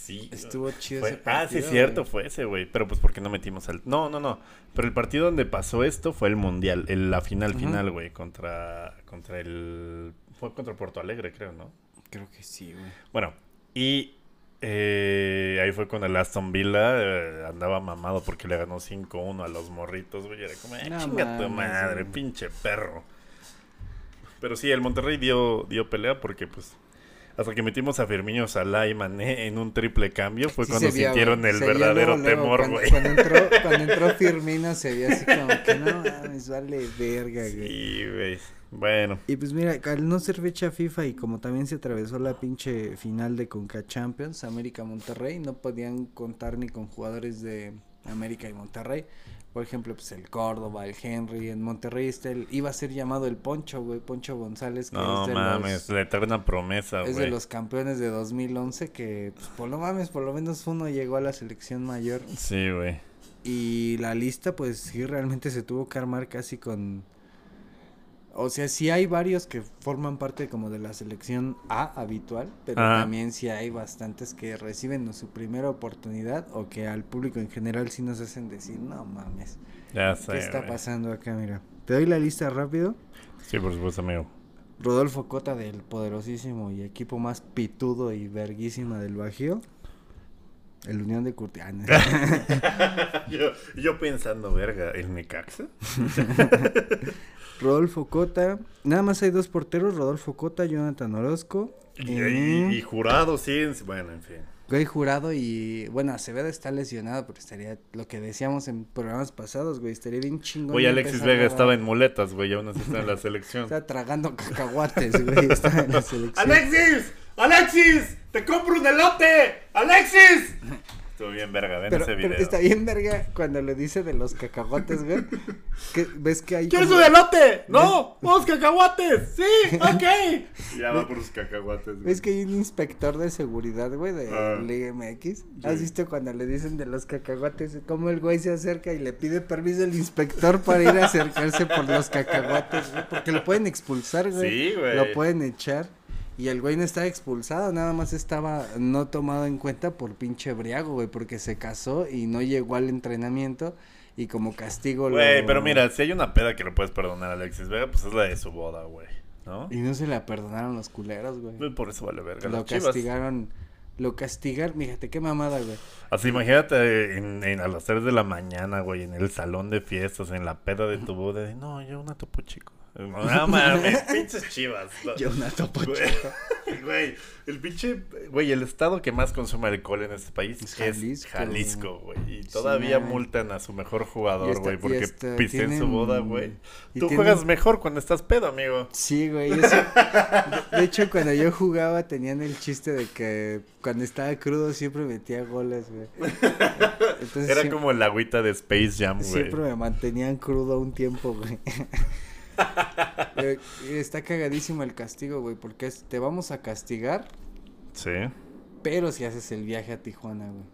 Speaker 2: Sí.
Speaker 3: Estuvo chido
Speaker 2: Fue-
Speaker 3: ese
Speaker 2: ah, sí,
Speaker 3: partido,
Speaker 2: es cierto,
Speaker 3: güey.
Speaker 2: fue ese, güey. Pero pues porque no metimos al. No, no, no. Pero el partido donde pasó esto fue el mundial. el- la final, final, güey. Contra. Contra el. Fue contra Porto Alegre, creo, ¿no?
Speaker 3: Creo que sí, güey.
Speaker 2: Bueno, y. eh, ahí fue cuando el Aston Villa eh, andaba mamado porque le ganó 5-1 a los morritos, güey. Era como, "Ah,
Speaker 3: No
Speaker 2: chinga tu madre,
Speaker 3: güey.
Speaker 2: pinche perro. Pero sí, el Monterrey dio, dio pelea porque, pues, hasta que metimos a Firmino, Salah y Mané en un triple cambio fue
Speaker 3: Sí
Speaker 2: cuando
Speaker 3: vio,
Speaker 2: sintieron el verdadero
Speaker 3: luego, luego,
Speaker 2: temor,
Speaker 3: cuando-
Speaker 2: güey.
Speaker 3: Cuando entró, [LAUGHS] cuando entró Firmino se vio así como que no mames, vale verga, güey.
Speaker 2: Sí, güey. Bueno,
Speaker 3: Y pues mira, al no ser fecha FIFA y como también se atravesó la pinche final de Conca Champions, América Monterrey, no podían contar ni con jugadores de América y Monterrey. Por ejemplo, pues el Córdoba, el Henry, en Monterrey está el, iba a ser llamado el Poncho, güey, Poncho González, que
Speaker 2: no
Speaker 3: es de
Speaker 2: mames,
Speaker 3: los,
Speaker 2: la eterna promesa,
Speaker 3: es de
Speaker 2: güey.
Speaker 3: los campeones de 2011 que, pues por lo mames, por lo menos uno llegó a la selección mayor.
Speaker 2: Sí, güey.
Speaker 3: Y la lista, pues sí, realmente se tuvo que armar casi con. O sea, sí hay varios que forman parte como de la selección A habitual, pero
Speaker 2: Ajá.
Speaker 3: también sí hay bastantes que reciben su primera oportunidad o que al público en general sí nos hacen decir, no mames,
Speaker 2: Ya sé,
Speaker 3: ¿qué está
Speaker 2: güey.
Speaker 3: pasando acá? Mira, te doy la lista rápido.
Speaker 2: Sí, por supuesto, amigo.
Speaker 3: Rodolfo Cota del poderosísimo y equipo más pitudo y verguísima del Bajío. El Unión de Curtián. [LAUGHS]
Speaker 2: yo, yo pensando, verga, ¿el Necaxa? [LAUGHS]
Speaker 3: Rodolfo Cota. Nada más hay dos porteros, Rodolfo Cota, Jonathan Orozco.
Speaker 2: Y,
Speaker 3: eh,
Speaker 2: y- y jurado, sí. en- Bueno, en fin.
Speaker 3: Güey Jurado y... Bueno, Acevedo está lesionado, pero estaría... Lo que decíamos en programas pasados, güey. Estaría bien chingón.
Speaker 2: Oye, Alexis
Speaker 3: a
Speaker 2: Vega estaba en muletas, güey, aún así está en la [LAUGHS] selección.
Speaker 3: Está tragando cacahuates, güey. Está en la [LAUGHS] selección.
Speaker 2: ¡Alexis! ¡Alexis! ¡Te compro un elote! ¡Alexis! Estuvo bien verga, ven
Speaker 3: Pero,
Speaker 2: ese
Speaker 3: pero
Speaker 2: video.
Speaker 3: está bien verga cuando le dice de los cacahuates, güey. Que ves que hay
Speaker 2: ¿Quieres
Speaker 3: como-
Speaker 2: un elote? ¡No! ¡Vamos cacahuates! ¡Sí! [LAUGHS] ¡Ok! ya va por sus cacahuates. güey.
Speaker 3: ¿Ves que hay un inspector de seguridad, güey, de
Speaker 2: Ah.
Speaker 3: Liga MX? ¿Has visto cuando le dicen de los cacahuates? Cómo el güey se acerca y le pide permiso al inspector para ir a acercarse por los cacahuates, güey. Porque lo pueden expulsar, güey.
Speaker 2: Sí, güey.
Speaker 3: Lo pueden echar. Y el güey no estaba expulsado, nada más estaba no tomado en cuenta por pinche briago, güey, porque se casó y no llegó al entrenamiento y como castigo
Speaker 2: Güey,
Speaker 3: lo-
Speaker 2: pero mira, si hay una peda que le puedes perdonar a Alexis Vega, pues es la de su boda, güey. ¿No?
Speaker 3: Y no se la perdonaron los culeros, güey.
Speaker 2: Por eso vale verga.
Speaker 3: Lo castigaron, lo castigaron, fíjate qué mamada, güey.
Speaker 2: Así imagínate en, en- a las 3 de la mañana, güey, en el salón de fiestas, en la peda de tu boda. de, no, yo una topo chico. No mames, [LAUGHS] pinches chivas. no. [LAUGHS]
Speaker 3: Yo una topo
Speaker 2: Güey, [LAUGHS] Güey, el pinche, güey, el estado que más consume alcohol en este país
Speaker 3: Es
Speaker 2: es
Speaker 3: Jalisco.
Speaker 2: Güey. Y todavía multan a su mejor jugador,
Speaker 3: esta-
Speaker 2: güey, porque
Speaker 3: esta-
Speaker 2: pisé en su boda, güey. Tú
Speaker 3: tienen-
Speaker 2: juegas mejor cuando estás pedo, amigo.
Speaker 3: Sí, güey. yo sí- de, hecho, cuando yo jugaba tenían el chiste de que cuando estaba crudo siempre metía goles, güey. Entonces
Speaker 2: Era como el agüita de Space Jam, güey.
Speaker 3: siempre me mantenían crudo un tiempo, güey. Pero Está cagadísimo el castigo, güey, porque es, te vamos a castigar,
Speaker 2: Sí.
Speaker 3: pero si haces el viaje a Tijuana, güey.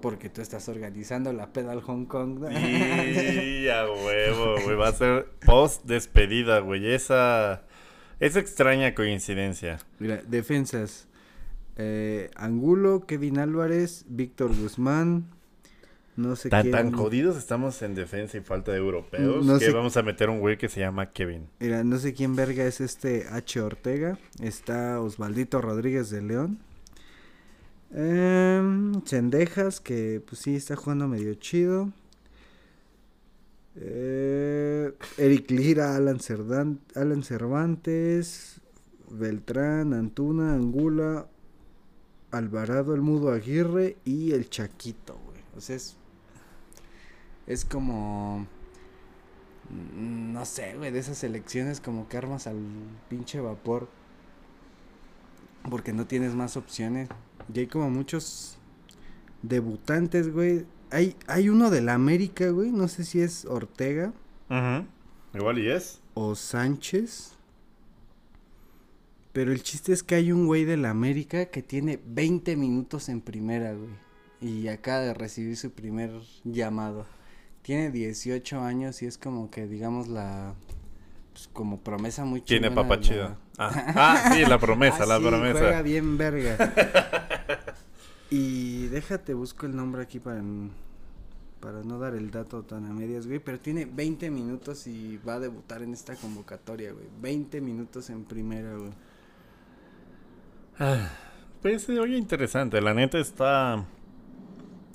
Speaker 3: Porque tú estás organizando la peda al Hong Kong. ¿no?
Speaker 2: Y [LAUGHS] a huevo, güey. Va a ser post despedida, güey. Esa, esa extraña coincidencia.
Speaker 3: Mira, defensas. Eh, Angulo, Kevin Álvarez, Víctor Guzmán. No sé
Speaker 2: Tan,
Speaker 3: quién.
Speaker 2: tan jodidos estamos en defensa y falta de europeos
Speaker 3: No
Speaker 2: que
Speaker 3: sé-
Speaker 2: vamos a meter un güey que se llama Kevin.
Speaker 3: Mira, no sé quién verga es este H. Ortega. Está Osvaldito Rodríguez de León. Cendejas, que pues sí está jugando medio chido. Eh, Eric Lira, Alan, Cerdan- Alan Cervantes, Beltrán, Antuna, Angula, Alvarado, el Mudo Aguirre y el Chaquito, güey. O sea, es, es como... mm, No sé, güey, de esas elecciones como que armas al pinche vapor. Porque no tienes más opciones. Y hay como muchos debutantes, güey. Hay, hay uno de la América, güey. No sé si es Ortega
Speaker 2: Igual y es.
Speaker 3: o Sánchez. Pero el chiste es que hay un güey de la América que tiene 20 minutos en primera, güey. Y acaba de recibir su primer llamado. Tiene 18 años y es como que, digamos, la... Pues como promesa muy
Speaker 2: Tiene papá
Speaker 3: de
Speaker 2: chido.
Speaker 3: la-
Speaker 2: Ah, ah, sí, la promesa,
Speaker 3: Ah,
Speaker 2: la
Speaker 3: sí, Juega
Speaker 2: promesa.
Speaker 3: bien verga. [LAUGHS] y déjate, busco el nombre aquí para, para no dar el dato tan a medias, güey. Pero tiene 20 minutos y va a debutar en esta convocatoria, güey. 20 minutos en primera, güey.
Speaker 2: Ah, Pues oye interesante. La neta está.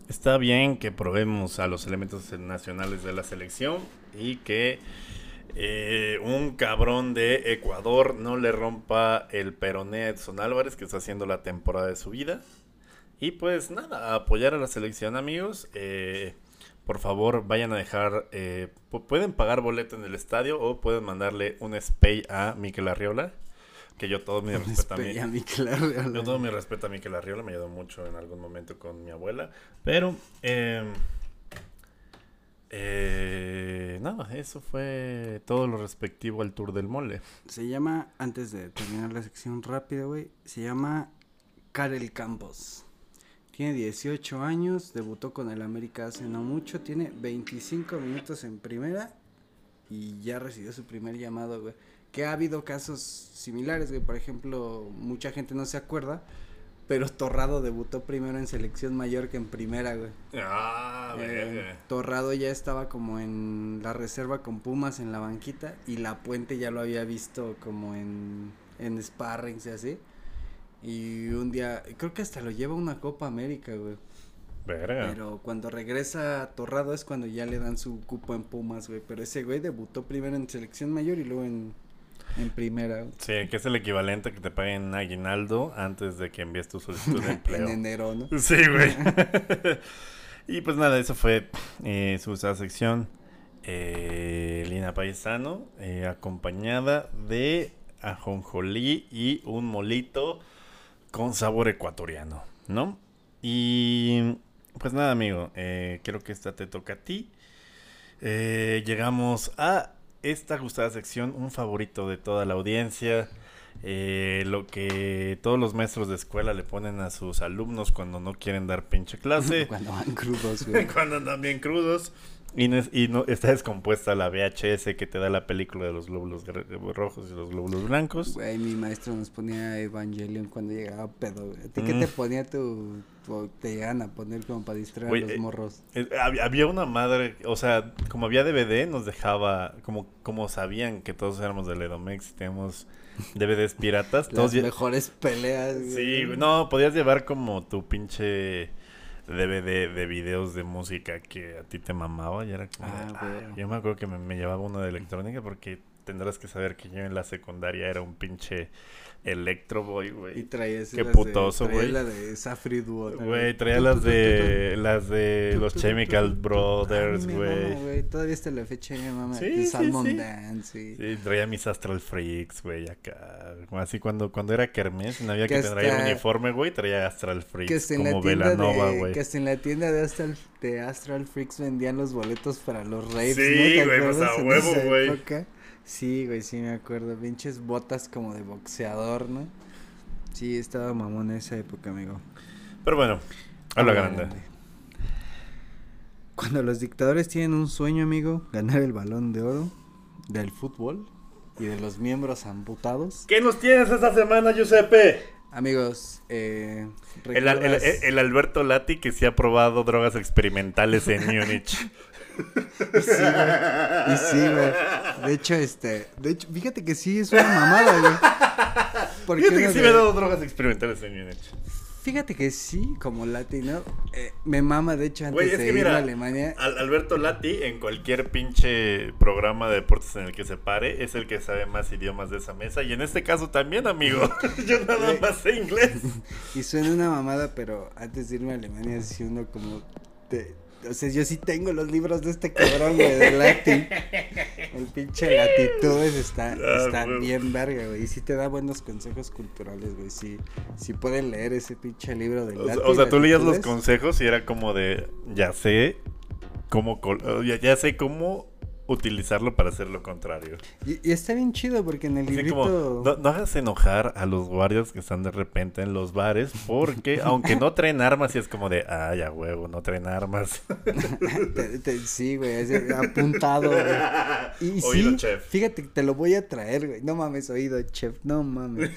Speaker 2: Está bien que probemos a los elementos nacionales de la selección y que eh, un cabrón de Ecuador no le rompa el peroné a Edson Álvarez, que está haciendo la temporada de su vida. Y pues nada, apoyar a la selección, amigos. Eh, por favor, vayan a dejar. eh, pu- pueden pagar boleto en el estadio o pueden mandarle un spay a Miquel Arriola. Que yo todo mi respeto a mi-
Speaker 3: Espera, mi claro,
Speaker 2: yo todo mi respeto a Miquel Arriola, me ayudó mucho en algún momento con mi abuela. Pero, eh, eh, nada, eso fue todo lo respectivo al Tour del Mole.
Speaker 3: Se llama, antes de terminar la sección rápida, güey, se llama Karel Campos. Tiene 18 años, debutó con el América hace no mucho, tiene 25 minutos en primera y ya recibió su primer llamado, güey. Que ha habido casos similares, güey. Por ejemplo, mucha gente no se acuerda, pero Torrado debutó primero en selección mayor que en primera, güey.
Speaker 2: Ah,
Speaker 3: Eh, Torrado ya estaba como en la reserva con Pumas en la banquita y La Puente ya lo había visto como en, en sparrings y así. Y un día, creo que hasta lo lleva a una Copa América, güey.
Speaker 2: verga.
Speaker 3: Pero cuando regresa Torrado es cuando ya le dan su cupo en Pumas, güey. Pero ese güey debutó primero en selección mayor y luego en, en primera.
Speaker 2: Sí, que es el equivalente a que te paguen aguinaldo antes de que envíes tu solicitud de [LAUGHS] empleo.
Speaker 3: En enero, ¿no?
Speaker 2: Sí, güey. [LAUGHS] [LAUGHS] y pues nada, eso fue eh, su sección. Eh, Lina Paisano, eh, acompañada de ajonjolí y un molito con sabor ecuatoriano, ¿no? Y pues nada, amigo, eh, creo que esta te toca a ti. Eh, llegamos a esta gustada sección, un favorito de toda la audiencia. Eh, lo que todos los maestros de escuela le ponen a sus alumnos cuando no quieren dar pinche clase. [LAUGHS]
Speaker 3: Cuando van crudos, güey. [LAUGHS]
Speaker 2: cuando andan bien crudos. Y, no, es- y no, está descompuesta la VHS que te da la película de los glóbulos rojos y los glóbulos blancos.
Speaker 3: Güey, mi maestro nos ponía Evangelion cuando llegaba pedo. ¿A ti qué
Speaker 2: Mm.
Speaker 3: te ponía tu, o te llegan a poner como para distraer
Speaker 2: Güey,
Speaker 3: a los
Speaker 2: eh,
Speaker 3: morros?
Speaker 2: Eh, hab- Había una madre, o sea, como había DVD, nos dejaba, como, como sabían que todos éramos del Edomex y teníamos DVDs piratas,
Speaker 3: Las mejores peleas.
Speaker 2: Sí, no, podías llevar como tu pinche DVD de videos de música que a ti te mamaba y era como...
Speaker 3: Ah,
Speaker 2: de. "Ah". yo me acuerdo que me, me llevaba uno de electrónica porque tendrás que saber que yo en la secundaria era un pinche Electro Boy,
Speaker 3: Y
Speaker 2: güey.
Speaker 3: traías
Speaker 2: Qué
Speaker 3: las
Speaker 2: putoso, güey.
Speaker 3: la de Safri Duo.
Speaker 2: Güey, traía las de las de los Chemical Brothers, güey.
Speaker 3: Todavía hasta la fecha mi mamá.
Speaker 2: Sí,
Speaker 3: Salmon
Speaker 2: sí.
Speaker 3: Dance. y-
Speaker 2: Sí, traía mis Astral Freaks, güey, acá. Así cuando, cuando era Kermés, no había que,
Speaker 3: Que
Speaker 2: traer uniforme, güey, traía Astral Freaks como Velanova, güey.
Speaker 3: que hasta en la tienda de Astral, de Astral Freaks vendían los boletos para los raves,
Speaker 2: Sí,
Speaker 3: ¿no? ¿Te
Speaker 2: güey, pues, a huevo, güey.
Speaker 3: Sí, güey, sí me acuerdo. Pinches botas como de boxeador, ¿no? Sí, estaba mamón en esa época, amigo.
Speaker 2: Pero bueno, habla
Speaker 3: Habla
Speaker 2: grande.
Speaker 3: Cuando los dictadores tienen un sueño, amigo, ganar el balón de oro del fútbol y de los miembros amputados.
Speaker 2: ¿Qué nos tienes esta semana, Giuseppe?
Speaker 3: Amigos, eh,
Speaker 2: El, al- el-
Speaker 3: ¿recuerdas-
Speaker 2: el Alberto Lati que sí ha probado drogas experimentales en [LAUGHS] Múnich.
Speaker 3: Y sí, güey. Y sí, güey. De hecho, este. De hecho, fíjate que sí es una mamada, güey. Porque
Speaker 2: Fíjate que sí
Speaker 3: de-
Speaker 2: me he dado drogas experimentales en Múnich.
Speaker 3: Fíjate que sí, como latino. eh, me mama, de hecho, antes
Speaker 2: es
Speaker 3: de
Speaker 2: que
Speaker 3: ir
Speaker 2: mira,
Speaker 3: a Alemania.
Speaker 2: Al- Alberto Lati, en cualquier pinche programa de deportes en el que se pare, es el que sabe más idiomas de esa mesa. Y en este caso también, amigo. [LAUGHS] Yo nada más sé inglés. [LAUGHS]
Speaker 3: Y suena una mamada, pero antes de irme a Alemania, sí uno como. te- o sea, yo sí tengo los libros de este cabrón, güey, de Lati. El pinche Latitudes está,
Speaker 2: Ah,
Speaker 3: está bien verga, güey. Y sí te da buenos consejos culturales, güey. Sí, sí pueden leer ese pinche libro de
Speaker 2: O sea, o sea, tú leías los consejos y era como de, ya sé cómo, ya, ya sé cómo utilizarlo para hacer lo contrario.
Speaker 3: Y, y está bien chido porque en el
Speaker 2: Así
Speaker 3: librito.
Speaker 2: como, no, no hagas enojar a los guardias que están de repente en los bares, porque [LAUGHS] aunque no traen armas, y es como de, ay, a huevo, no traen armas. [LAUGHS]
Speaker 3: te- te- sí, güey, es apuntado, güey. Y
Speaker 2: Oído,
Speaker 3: sí,
Speaker 2: chef.
Speaker 3: fíjate, te lo voy a traer, güey. No mames, oído, chef, no mames.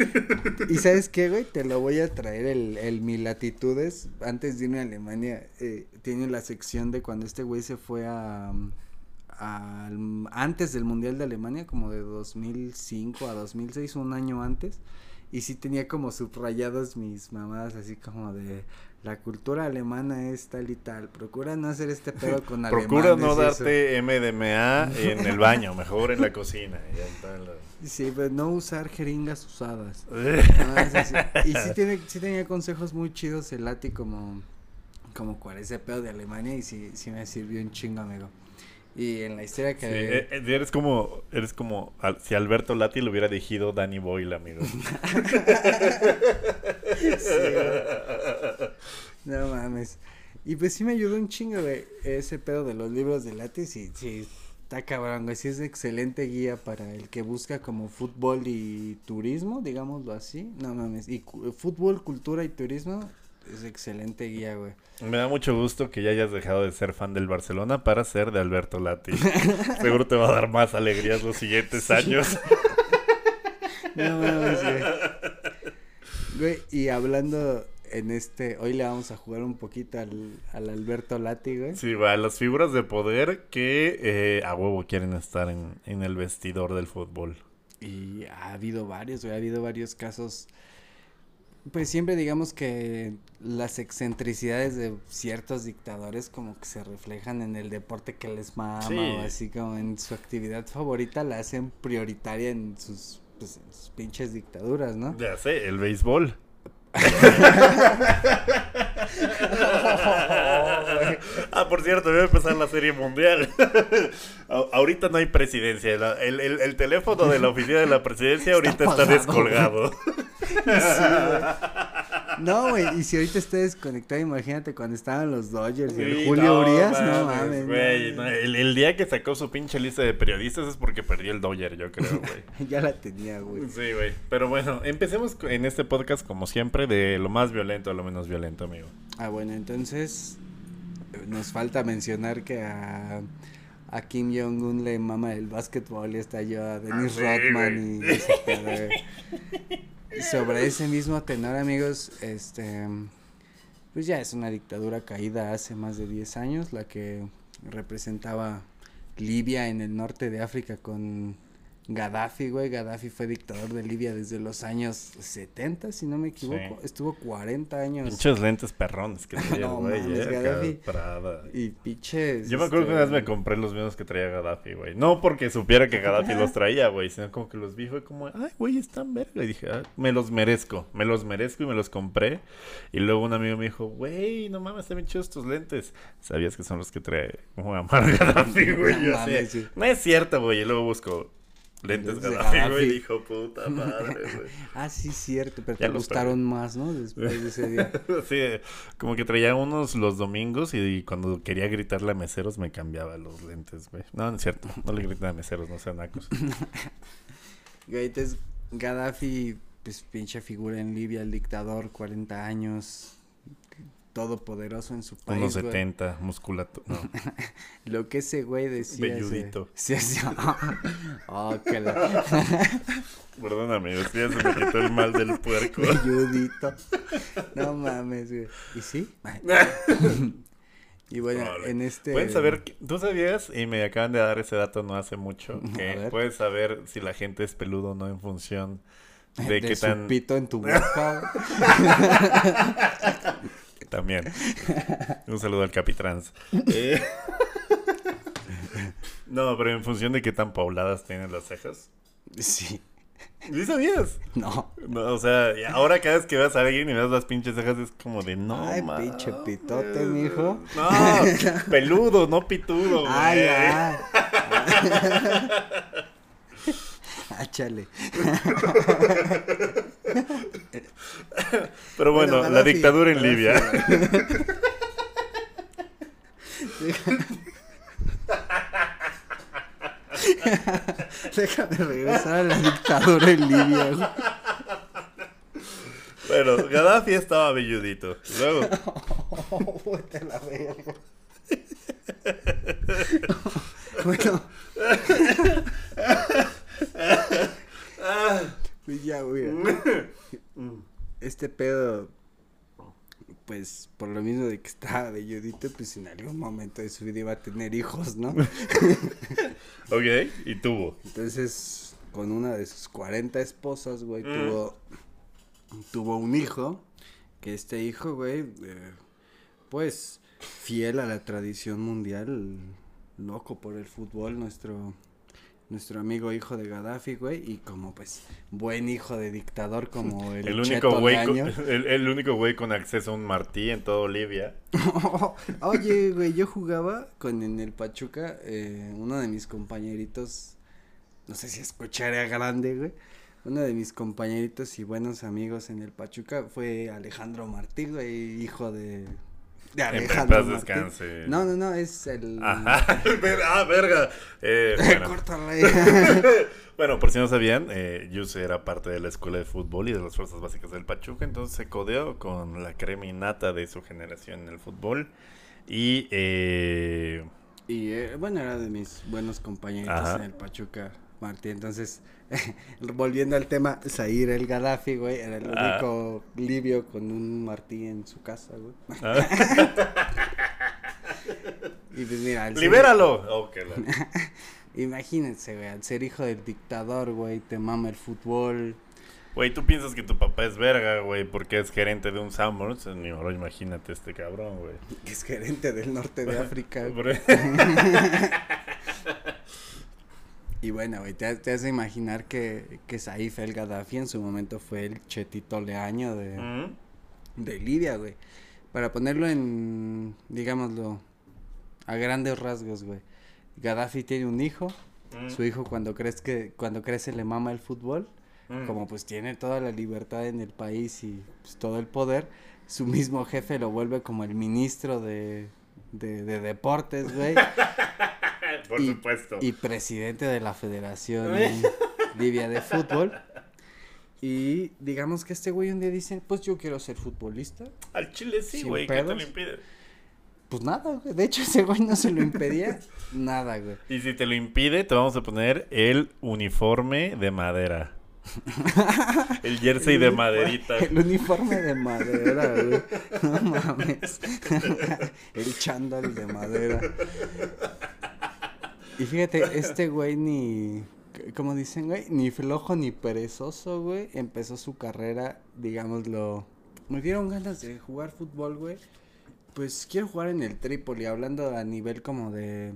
Speaker 3: y sabes qué, güey, te lo voy a traer el, el Mi Latitudes. Antes de irme a Alemania, eh, tiene la sección de cuando este güey se fue a. al- antes del Mundial de Alemania, como de 2005 a 2006, un año antes. Y sí tenía como subrayados mis mamadas, así como de la cultura alemana es tal y tal. Procura no hacer este pedo [LAUGHS] con alemanes.
Speaker 2: Procura no
Speaker 3: y eso.
Speaker 2: darte MDMA en el baño, mejor en la cocina. Ya está en la-
Speaker 3: Sí, pero no usar jeringas usadas. [LAUGHS] Y sí, tiene, sí tenía consejos muy chidos el Lati como, como cuál ese pedo de Alemania y sí, sí me sirvió un chingo, amigo. Y en la historia
Speaker 2: Sí,
Speaker 3: que...
Speaker 2: eh, eh, eres como, eres como si Alberto Lati lo hubiera dirigido Danny Boyle, amigo. [LAUGHS]
Speaker 3: Sí. No mames. Y pues sí me ayudó un chingo, güey. Ese pedo de los libros de Lati, sí, sí. Está cabrón, güey. Sí es excelente guía para el que busca como fútbol y turismo, digámoslo así. No mames. Y cu- fútbol, cultura y turismo es excelente guía, güey.
Speaker 2: Me da mucho gusto que ya hayas dejado de ser fan del Barcelona para ser de Alberto Lati. [LAUGHS] Seguro te va a dar más alegrías los siguientes años. [LAUGHS]
Speaker 3: No mames, güey. Güey, y hablando en este, hoy le vamos a jugar un poquito al, al Alberto Lati, güey.
Speaker 2: Sí, va, las figuras de poder que eh, a huevo quieren estar en, en el vestidor del fútbol.
Speaker 3: Y ha habido varios, güey, ha habido varios casos. Pues siempre digamos que las excentricidades de ciertos dictadores como que se reflejan en el deporte que les mama
Speaker 2: Sí.
Speaker 3: o así como en su actividad favorita la hacen prioritaria en sus, pues, en sus pinches dictaduras, ¿no?
Speaker 2: Ya sé, el béisbol. [LAUGHS] ah, por cierto, voy a empezar la serie mundial. [LAUGHS] Ahorita no hay presidencia. El, el- el teléfono de la oficina de la presidencia ahorita está, descolgado. [LAUGHS]
Speaker 3: No, güey, y si ahorita está desconectado, imagínate cuando estaban los Dodgers y el Julio
Speaker 2: no
Speaker 3: Urias, no mames.
Speaker 2: güey,
Speaker 3: no,
Speaker 2: el, el día que sacó su pinche lista de periodistas es porque perdió el Dodger, yo creo, [LAUGHS] güey.
Speaker 3: Ya la tenía, güey.
Speaker 2: Sí, güey. Pero bueno, empecemos en este podcast, como siempre, de lo más violento a lo menos violento, amigo.
Speaker 3: Ah, bueno, entonces, nos falta mencionar que a, a Kim Jong-un le mama el básquetbol y está yo a Dennis
Speaker 2: sí,
Speaker 3: Rodman y. Y [LAUGHS] sobre ese mismo tenor, amigos, este pues ya es una dictadura caída hace más de 10 años, la que representaba Libia en el norte de África con Gaddafi, güey. Gaddafi fue dictador de Libia desde los años 70, si no me equivoco.
Speaker 2: Sí.
Speaker 3: Estuvo 40 años.
Speaker 2: Pinches lentes perrones que traía, [LAUGHS]
Speaker 3: No
Speaker 2: güey.
Speaker 3: mames,
Speaker 2: eh,
Speaker 3: Gaddafi. Y pinches.
Speaker 2: Yo me acuerdo que una vez me
Speaker 3: este,
Speaker 2: compré los mismos que traía Gaddafi, güey. No porque supiera que Gaddafi los traía, güey, sino como que los vi, fue como, ay, güey, están verga. Y dije, ah, me los merezco, me los merezco y me los compré. Y luego un amigo me dijo, güey, no mames, están bien chidos tus lentes. ¿Sabías que son los que trae Gaddafi, [LAUGHS] güey?
Speaker 3: No mames, sí.
Speaker 2: no es cierto, güey. Y luego busco lentes
Speaker 3: de
Speaker 2: Gaddafi,
Speaker 3: Gaddafi.
Speaker 2: güey. Dijo, puta madre, [LAUGHS] güey.
Speaker 3: Ah, sí, cierto, pero
Speaker 2: Ya
Speaker 3: te gustaron más, ¿no? Después de ese día. [LAUGHS]
Speaker 2: Sí, como que traía unos los domingos y, cuando quería gritarle a meseros me cambiaba los lentes, güey. No, no es cierto. No le griten a meseros, no sean nacos. [LAUGHS]
Speaker 3: Güey, entonces Gaddafi, pues pinche figura en Libia, el dictador, 40 años, todopoderoso en su país.
Speaker 2: Unos
Speaker 3: güey.
Speaker 2: 70, musculato. No. [LAUGHS]
Speaker 3: Lo que ese güey decía. ese-
Speaker 2: Velludito.
Speaker 3: Sí, sí. [LAUGHS] Oh, que la. [LAUGHS]
Speaker 2: Perdóname, ya se me quitó el mal del puerco.
Speaker 3: Velludito. No mames, güey. ¿Y sí? y bueno, en este.
Speaker 2: Pueden saber, tú sabías, y me acaban de dar ese dato no hace mucho, que puedes saber si la gente es peludo o no en función de,
Speaker 3: de
Speaker 2: qué
Speaker 3: su
Speaker 2: tan...
Speaker 3: pito en tu boca.
Speaker 2: También. [LAUGHS] Un saludo al Capitrans. Eh, [LAUGHS] No, pero en función de qué tan pobladas tienen las cejas.
Speaker 3: sí.
Speaker 2: ¿Sí sabías?
Speaker 3: No.
Speaker 2: No, o sea, ahora cada vez que veas a alguien y ves las pinches cejas es como de no
Speaker 3: Ay, pinche pitote, mijo.
Speaker 2: No, peludo, no pitudo, güey.
Speaker 3: Ay, ay. [LAUGHS] Ah, chale.
Speaker 2: Pero bueno,
Speaker 3: Bueno,
Speaker 2: la dictadura en Libia.
Speaker 3: Déjame regresar a la dictadura en Libia, güey.
Speaker 2: Bueno, Gaddafi estaba velludito. Luego, [LAUGHS]
Speaker 3: a la verga. bueno. Ya, güey. [LAUGHS] Este pedo, pues por lo mismo de que estaba velludito, pues en algún momento de su vida iba a tener hijos, ¿no? [LAUGHS]
Speaker 2: ok, y tuvo.
Speaker 3: Entonces, con una de sus 40 esposas, güey,
Speaker 2: Mm.
Speaker 3: tuvo, tuvo un hijo. Que este hijo, güey, eh, pues, fiel a la tradición mundial, loco por el fútbol, nuestro, nuestro amigo hijo de Gaddafi, güey, y como, pues, buen hijo de dictador como [LAUGHS] el,
Speaker 2: El único, güey con, [LAUGHS] el, el único güey con acceso a un martí en todo Libia. [LAUGHS]
Speaker 3: Oye, güey, yo jugaba con en el Pachuca, eh, uno de mis compañeritos, no sé si escucharía grande, güey. Uno de mis compañeritos y buenos amigos en el Pachuca fue Alejandro Martí, güey, hijo de, de
Speaker 2: En
Speaker 3: Alejandro
Speaker 2: paz descanse.
Speaker 3: No, no, no, es el...
Speaker 2: Ajá. [LAUGHS] Ah, verga. Eh, [LAUGHS] bueno.
Speaker 3: Córtale. [LAUGHS]
Speaker 2: Bueno, por si no sabían, eh, Yuse era parte de la escuela de fútbol y de las fuerzas básicas del Pachuca, entonces se codeó con la crema innata de su generación en el fútbol. Y eh,
Speaker 3: y eh, bueno, era de mis buenos compañeritos
Speaker 2: Ajá.
Speaker 3: en el Pachuca, Martí. Entonces, [LAUGHS] volviendo al tema, Zaire el Gaddafi, güey, era el
Speaker 2: Ah.
Speaker 3: único libio con un Martí en su casa, güey. [LAUGHS] Y pues mira, ser-
Speaker 2: ¡Libéralo! Oh, la- [LAUGHS]
Speaker 3: Imagínense, güey, al ser hijo del dictador, güey, te mama el fútbol.
Speaker 2: Güey, tú piensas que tu papá es verga, güey, porque es gerente de un Sanborns. Ni ahora imagínate este cabrón, güey.
Speaker 3: Es gerente del norte de África. Y bueno, güey, te, te hace imaginar que, que Saif el Gaddafi en su momento fue el chetito leaño de,
Speaker 2: Mm.
Speaker 3: de Libia, güey. Para ponerlo en, digámoslo, a grandes rasgos, güey. Gaddafi tiene un hijo.
Speaker 2: Mm.
Speaker 3: Su hijo cuando crece, cuando crece le mama el fútbol.
Speaker 2: Mm.
Speaker 3: como pues tiene toda la libertad en el país y pues, todo el poder, su mismo jefe lo vuelve como el ministro de, de, de deportes, güey, [LAUGHS]
Speaker 2: Por
Speaker 3: y-
Speaker 2: supuesto.
Speaker 3: y presidente de la Federación [LAUGHS] Libia de Fútbol. Y digamos que este güey un día dice, pues yo quiero ser futbolista.
Speaker 2: Al chile sí, güey. ¿Qué te lo impide?
Speaker 3: Pues nada, güey. De hecho, ese güey no se lo impedía. [LAUGHS] nada, güey.
Speaker 2: Y si te lo impide, te vamos a poner el uniforme de madera. [LAUGHS] el jersey de maderita.
Speaker 3: El uniforme de madera, güey. No mames. el chándal de madera. Y fíjate, este güey ni. Como dicen, güey, ni flojo ni perezoso, güey. Empezó su carrera, digámoslo. Me dieron ganas de jugar fútbol, güey. Pues quiero jugar en el Trípoli, hablando a nivel como de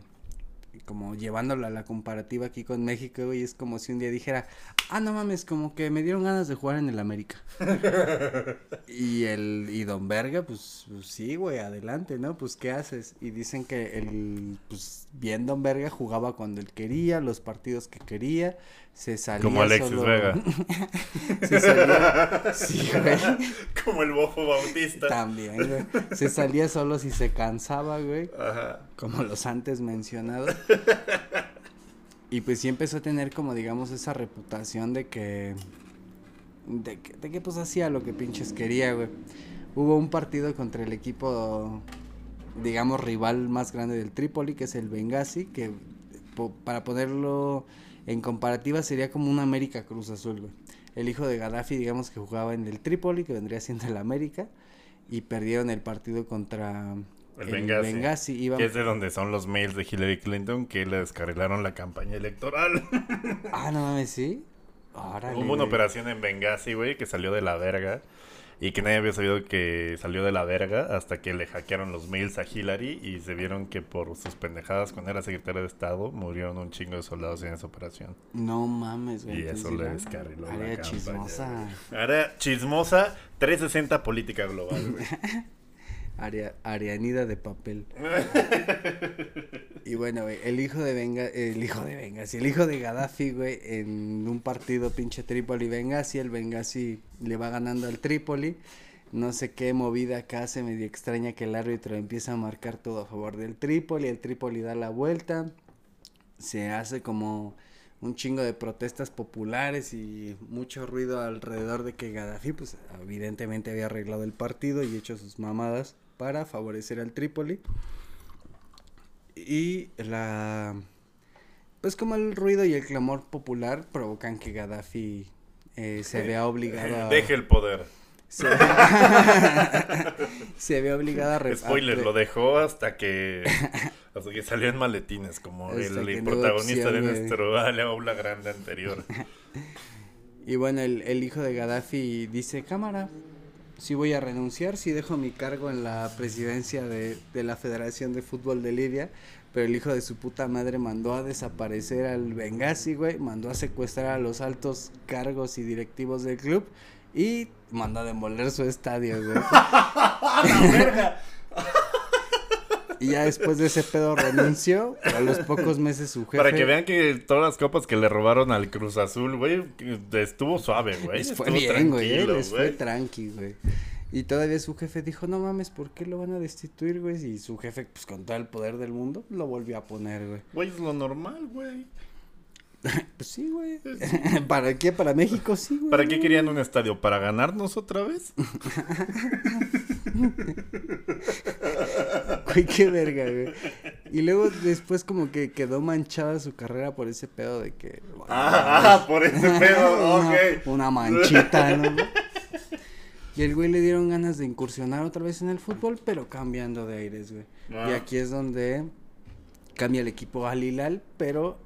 Speaker 3: como llevándola a la comparativa aquí con México, güey, es como si un día dijera, ah, no mames, como que me dieron ganas de jugar en el América. [LAUGHS] y el, y Don Verga, pues, pues, sí, güey, adelante, ¿no? Pues, ¿qué haces? Y dicen que el, pues, bien Don Verga jugaba cuando él quería, los partidos que quería, se salía
Speaker 2: Como Alexis Vega. [LAUGHS]
Speaker 3: se salía, sí, [LAUGHS] güey.
Speaker 2: Como el Bofo Bautista.
Speaker 3: También, güey. Se salía solo si se cansaba, güey. Ajá. Como los antes mencionados. y pues sí empezó a tener como digamos esa reputación de que de que, de que pues hacía lo que pinches quería, güey. Hubo un partido contra el equipo digamos rival más grande del Trípoli, que es el Benghazi, que para ponerlo en comparativa sería como un América Cruz Azul, güey. El hijo de Gaddafi, digamos que jugaba en el Trípoli, que vendría siendo el América, y perdieron el partido contra
Speaker 2: el, Benghazi. Que es de donde son los mails de Hillary Clinton que le descarrilaron la campaña electoral.
Speaker 3: ah, no mames, sí. [LAUGHS]
Speaker 2: Hubo una operación en Benghazi, güey, que salió de la verga. Y que nadie había sabido que salió de la verga hasta que le hackearon los mails a Hillary y se vieron que por sus pendejadas cuando era secretaria de Estado murieron un chingo de soldados en esa operación.
Speaker 3: No mames,
Speaker 2: güey. Y eso le descarriló
Speaker 3: Área chismosa.
Speaker 2: Área chismosa 360 política global, güey. [LAUGHS]
Speaker 3: Arianida de papel. [LAUGHS] y bueno, güey, el hijo de Venga, el hijo de el hijo de Gaddafi, güey, en un partido pinche Trípoli Benghazi, el Benghazi le va ganando al Trípoli. No sé qué movida acá hace medio extraña que el árbitro empieza a marcar todo a favor del Trípoli, el Trípoli da la vuelta. Se hace como un chingo de protestas populares y mucho ruido alrededor de que Gaddafi, pues evidentemente había arreglado el partido y hecho sus mamadas para favorecer al Trípoli. Y la... Pues como el ruido y el clamor popular provocan que Gaddafi eh, se vea [LAUGHS] obligado
Speaker 2: a... Deje el poder.
Speaker 3: Se, [LAUGHS] ve obligado a...
Speaker 2: Spoiler, lo dejó hasta que... [LAUGHS] hasta que salió en maletines, como el, protagonista de nuestro aula grande anterior.
Speaker 3: y bueno, el, el hijo de Gaddafi dice, cámara, sí voy a renunciar, sí dejo mi cargo en la presidencia de, la Federación de Fútbol de Libia, pero el hijo de su puta madre mandó a desaparecer al Benghazi, güey, mandó a secuestrar a los altos cargos y directivos del club y mandó a demoler su estadio, güey. [LAUGHS] ¡La verga! Y ya después de ese pedo renunció. A los pocos meses su jefe.
Speaker 2: Para que vean que todas las copas que le robaron al Cruz Azul, güey, estuvo suave, güey.
Speaker 3: Les fue bien, güey. Les fue tranqui, güey. Y todavía su jefe dijo, no mames, ¿por qué lo van a destituir, güey? Y su jefe, pues con todo el poder del mundo, lo volvió a poner, güey.
Speaker 2: Güey, es lo normal, güey. [LAUGHS]
Speaker 3: pues sí, güey. [LAUGHS] ¿Para qué? Para México sí, güey.
Speaker 2: ¿Para qué querían un estadio? ¿Para ganarnos otra vez? [LAUGHS]
Speaker 3: Güey, qué verga, güey. Y luego después como que quedó manchada su carrera por ese pedo de que...
Speaker 2: ah, por ese pedo, ok.
Speaker 3: Una, manchita, ¿no? Y el güey le dieron ganas de incursionar otra vez en el fútbol, pero cambiando de aires, güey. Y ah. aquí es donde cambia el equipo al Hilal, pero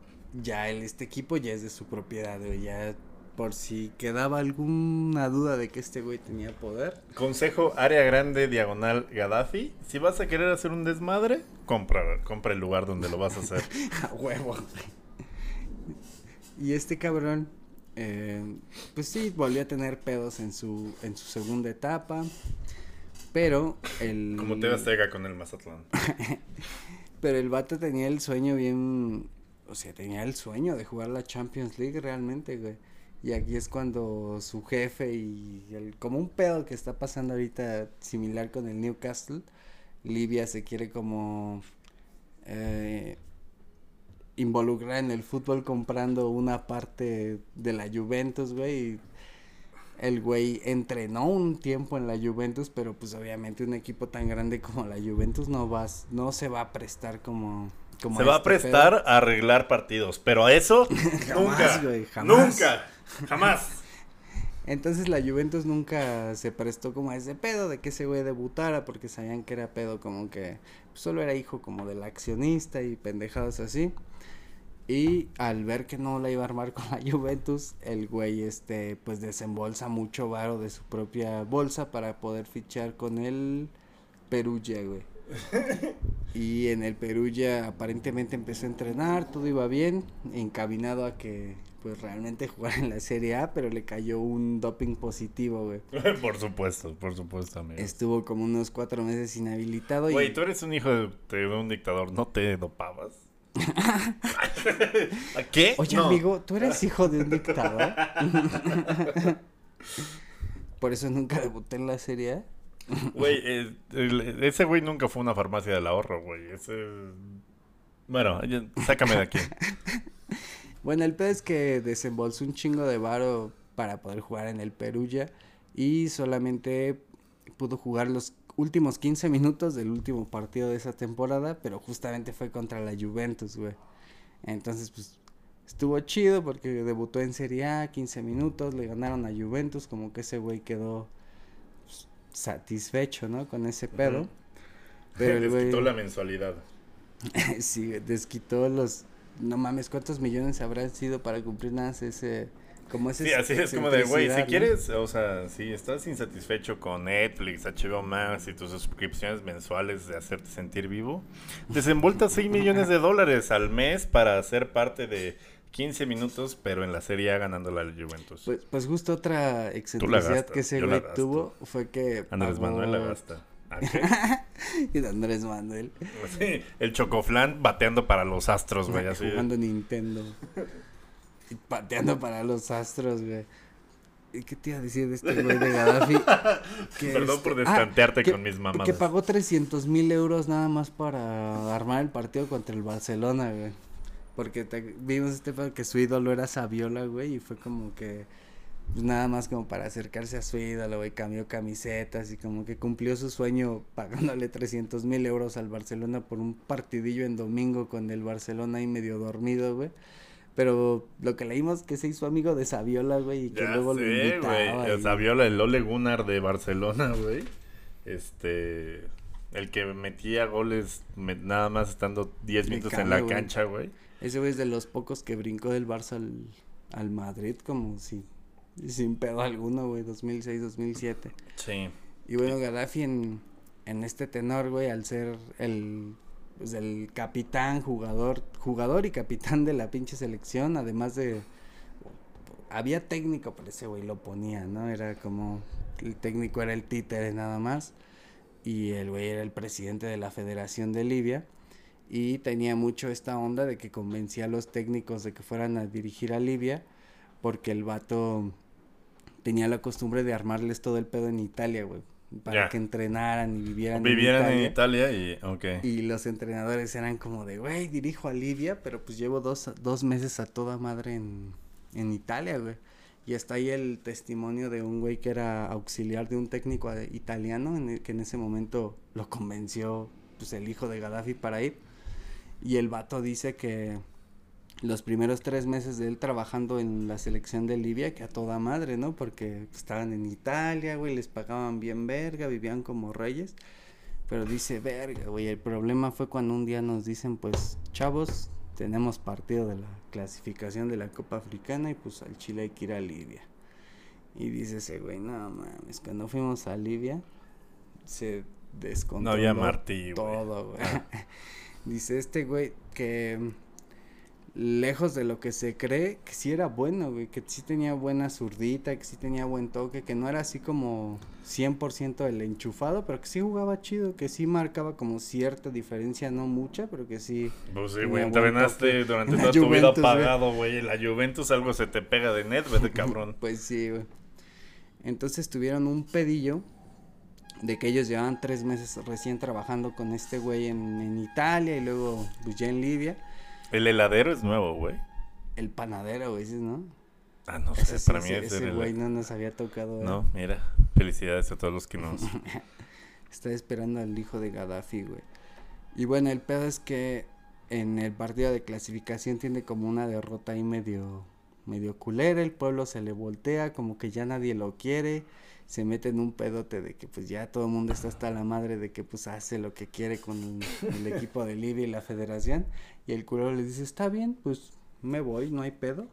Speaker 3: ya el, este equipo ya es de su propiedad, güey. Ya por si quedaba alguna duda de que este güey tenía poder.
Speaker 2: Consejo, área grande, diagonal, Gaddafi. Si vas a querer hacer un desmadre, compra, compra el lugar donde lo vas a hacer. [LAUGHS]
Speaker 3: a huevo. Y este cabrón, eh, pues sí, volvió a tener pedos en su, en su segunda etapa. Pero el...
Speaker 2: Como te Azteca con el Mazatlán. [LAUGHS]
Speaker 3: pero el vato tenía el sueño bien... O sea, tenía el sueño de jugar la Champions League realmente, güey. Y aquí es cuando su jefe y el, como un pedo que está pasando ahorita similar con el Newcastle, Libia se quiere como eh, involucrar en el fútbol comprando una parte de la Juventus, güey. El güey entrenó un tiempo en la Juventus, pero pues obviamente un equipo tan grande como la Juventus no vas, no se va a prestar como, como
Speaker 2: Se va a
Speaker 3: este
Speaker 2: prestar
Speaker 3: pedo.
Speaker 2: a arreglar partidos, pero a eso [LAUGHS] nunca.
Speaker 3: jamás.
Speaker 2: Nunca. Jamás.
Speaker 3: Entonces la Juventus nunca se prestó como a ese pedo de que ese güey debutara porque sabían que era pedo como que solo era hijo como del accionista y pendejadas así. Y al ver que no la iba a armar [LAUGHS] con la Juventus, el güey este pues desembolsa mucho varo de su propia bolsa para poder fichar con el Perugia, güey. [LAUGHS] Y en el Perugia aparentemente empezó a entrenar, todo iba bien, encaminado a que pues realmente [LAUGHS] jugara en la Serie A, pero le cayó un doping positivo, güey. [LAUGHS]
Speaker 2: por supuesto, por supuesto, amigo.
Speaker 3: Estuvo como unos cuatro meses inhabilitado
Speaker 2: Güey,
Speaker 3: y
Speaker 2: tú eres un hijo de, de un dictador, ¿no te dopabas? ¿A qué?
Speaker 3: Oye,
Speaker 2: No.
Speaker 3: amigo, tú eres hijo de un dictador. Por eso nunca debuté en la Serie A.
Speaker 2: Güey, eh, ese güey nunca fue una farmacia del ahorro, güey. Ese... Bueno, sácame de aquí. [LAUGHS]
Speaker 3: Bueno, el pedo es que desembolsó un chingo de varo para poder jugar en el Perugia y solamente pudo jugar los últimos 15 minutos del último partido de esa temporada, pero justamente fue contra la Juventus, güey. Entonces, pues estuvo chido porque debutó en Serie A, 15 minutos, le ganaron a Juventus, como que ese güey quedó satisfecho, ¿no? Con ese pedo.
Speaker 2: Ujú.
Speaker 3: Pero [LAUGHS] el
Speaker 2: Les
Speaker 3: güey
Speaker 2: quitó la mensualidad. [LAUGHS]
Speaker 3: sí, desquitó los no mames, ¿cuántos millones habrán sido para cumplir nada ese como ese
Speaker 2: Sí, así es como de, güey, si quieres, o sea, si estás insatisfecho con Netflix, HBO Max y tus suscripciones mensuales de hacerte sentir vivo, desembolta 6 millones de dólares al mes para ser parte de 15 minutos, pero en la Serie A ganando la Juventus.
Speaker 3: Pues, pues justo otra excentricidad que ese güey tuvo fue que
Speaker 2: Andrés
Speaker 3: pagó-
Speaker 2: Manuel la gasta. [LAUGHS]
Speaker 3: Y de Andrés Manuel
Speaker 2: Sí, el chocoflan bateando para los astros, güey, así.
Speaker 3: jugando Nintendo [LAUGHS] y pateando para los astros, güey. ¿Y qué te iba a decir de este güey de Gaddafi? [LAUGHS] Que
Speaker 2: Perdón por
Speaker 3: este-
Speaker 2: destantearte
Speaker 3: que-
Speaker 2: con mis mamadas.
Speaker 3: Que pagó 300 mil euros nada más para armar el partido contra el Barcelona, güey. Porque te- vimos este que su ídolo era Saviola, güey, y fue como que pues, nada más como para acercarse a su ídolo, güey, cambió camisetas y como que cumplió su sueño [LAUGHS] pagándole 300 mil euros al Barcelona por un partidillo en domingo con el Barcelona ahí medio dormido, güey. Pero lo que leímos que se hizo amigo de Saviola, güey, y que
Speaker 2: Ya
Speaker 3: luego lo
Speaker 2: sé,
Speaker 3: invitaba.
Speaker 2: güey.
Speaker 3: Y-
Speaker 2: sea, viola el Ole Gunnar de Barcelona, [LAUGHS] güey. Este. El que metía goles me- nada más estando 10
Speaker 3: De
Speaker 2: minutos en la
Speaker 3: güey.
Speaker 2: cancha, güey.
Speaker 3: Ese güey es de los pocos que brincó del Barça al, al Madrid como si sin pedo alguno, güey, 2006, 2007.
Speaker 2: Sí.
Speaker 3: Y bueno, Gaddafi en, en este tenor, güey, al ser el pues el capitán, jugador, jugador y capitán de la pinche selección, además de había técnico, pero ese güey lo ponía, ¿no? Era como el técnico era el títere nada más y el güey era el presidente de la Federación de Libia y tenía mucho esta onda de que convencía a los técnicos de que fueran a dirigir a Libia porque el vato tenía la costumbre de armarles todo el pedo en Italia, güey, para que entrenaran y vivieran,
Speaker 2: Vivieran en
Speaker 3: Italia.
Speaker 2: Italia y.
Speaker 3: Los entrenadores eran como de, güey, dirijo a Libia, pero pues llevo dos, dos meses a toda madre en, en Italia, güey. Y está ahí el testimonio de un güey que era auxiliar de un técnico italiano, en el que en ese momento lo convenció, pues, el hijo de Gaddafi para ir. Y el vato dice que los primeros tres meses de él trabajando en la selección de Libia, que a toda madre, ¿no? Porque estaban en Italia, güey, les pagaban bien verga, vivían como reyes. Pero dice, verga, güey, el problema fue cuando un día nos dicen, pues, chavos, tenemos partido de la clasificación de la Copa Africana y pues al Chile hay que ir a Libia. Y dice ese güey, no mames, cuando fuimos a Libia se descontroló
Speaker 2: No había Martí,
Speaker 3: todo, güey. [LAUGHS] dice este güey que lejos de lo que se cree, que sí era bueno, güey, que sí tenía buena zurdita, que sí tenía buen toque, que no era así como 100% el enchufado, pero que sí jugaba chido, que sí marcaba como cierta diferencia, no mucha, pero que sí.
Speaker 2: Pues sí, güey, entrenaste durante
Speaker 3: En
Speaker 2: toda tu vida
Speaker 3: Juventus,
Speaker 2: pagado, güey. La Juventus algo se te pega de net, vete cabrón. [LAUGHS]
Speaker 3: Pues sí, güey. Entonces tuvieron un pedillo de que ellos llevaban tres meses recién trabajando con este güey en, en Italia y luego pues ya en Libia.
Speaker 2: El heladero es nuevo, güey.
Speaker 3: El panadero, güey, ¿no?
Speaker 2: Ah, no
Speaker 3: Ese,
Speaker 2: sé, para mí
Speaker 3: ese,
Speaker 2: es
Speaker 3: ese
Speaker 2: el-
Speaker 3: güey no nos había tocado. ¿eh?
Speaker 2: No, mira, felicidades a todos los que nos... [LAUGHS]
Speaker 3: Está esperando al hijo de Gaddafi, güey. Y bueno, el pedo es que en el partido de clasificación tiene como una derrota ahí medio, medio culera. El pueblo se le voltea, como que ya nadie lo quiere. Se mete en un pedote de que pues ya todo el mundo está hasta la madre de que pues hace lo que quiere con el, el [LAUGHS] equipo de Libia y la federación. Y el culero le dice, está bien, pues me voy, no hay pedo.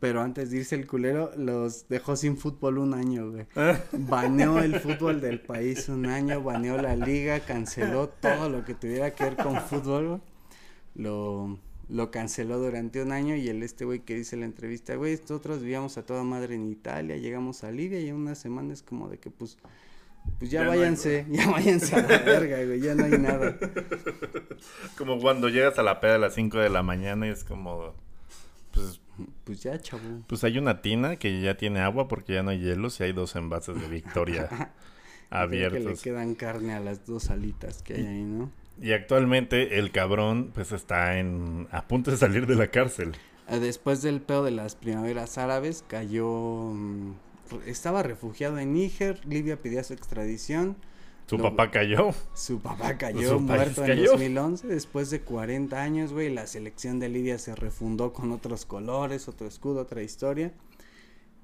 Speaker 3: Pero antes de irse el culero los dejó sin fútbol un año, güey. [LAUGHS] Baneó el fútbol del país un año, baneó la liga, canceló todo lo que tuviera que ver con fútbol, güey. Lo, lo canceló durante un año y el este güey que dice en la entrevista, güey, nosotros vivíamos a toda madre en Italia, llegamos a Libia y en unas semanas como de que pues, pues ya,
Speaker 2: Ya no hay
Speaker 3: váyanse, ya váyanse a la [LAUGHS] verga, güey, ya no hay nada.
Speaker 2: Como cuando llegas a la peda a las 5 de la mañana y es como... Pues,
Speaker 3: Pues ya, chavo.
Speaker 2: pues hay una tina que ya tiene agua porque ya no hay hielos y hay dos envases de Victoria [LAUGHS]
Speaker 3: Creo que le
Speaker 2: abiertos.
Speaker 3: quedan carne a las dos alitas que hay ahí, ¿no?
Speaker 2: Y actualmente el cabrón pues está en a punto de salir de la cárcel.
Speaker 3: Eh, Después del pedo de las primaveras árabes, cayó. mm, estaba refugiado en Níger. Libia pedía su extradición.
Speaker 2: Su
Speaker 3: Lo-
Speaker 2: papá cayó.
Speaker 3: Su papá cayó
Speaker 2: Su
Speaker 3: muerto en
Speaker 2: cayó.
Speaker 3: 2011. Después de 40 años, güey, la selección de Libia se refundó con otros colores, otro escudo, otra historia.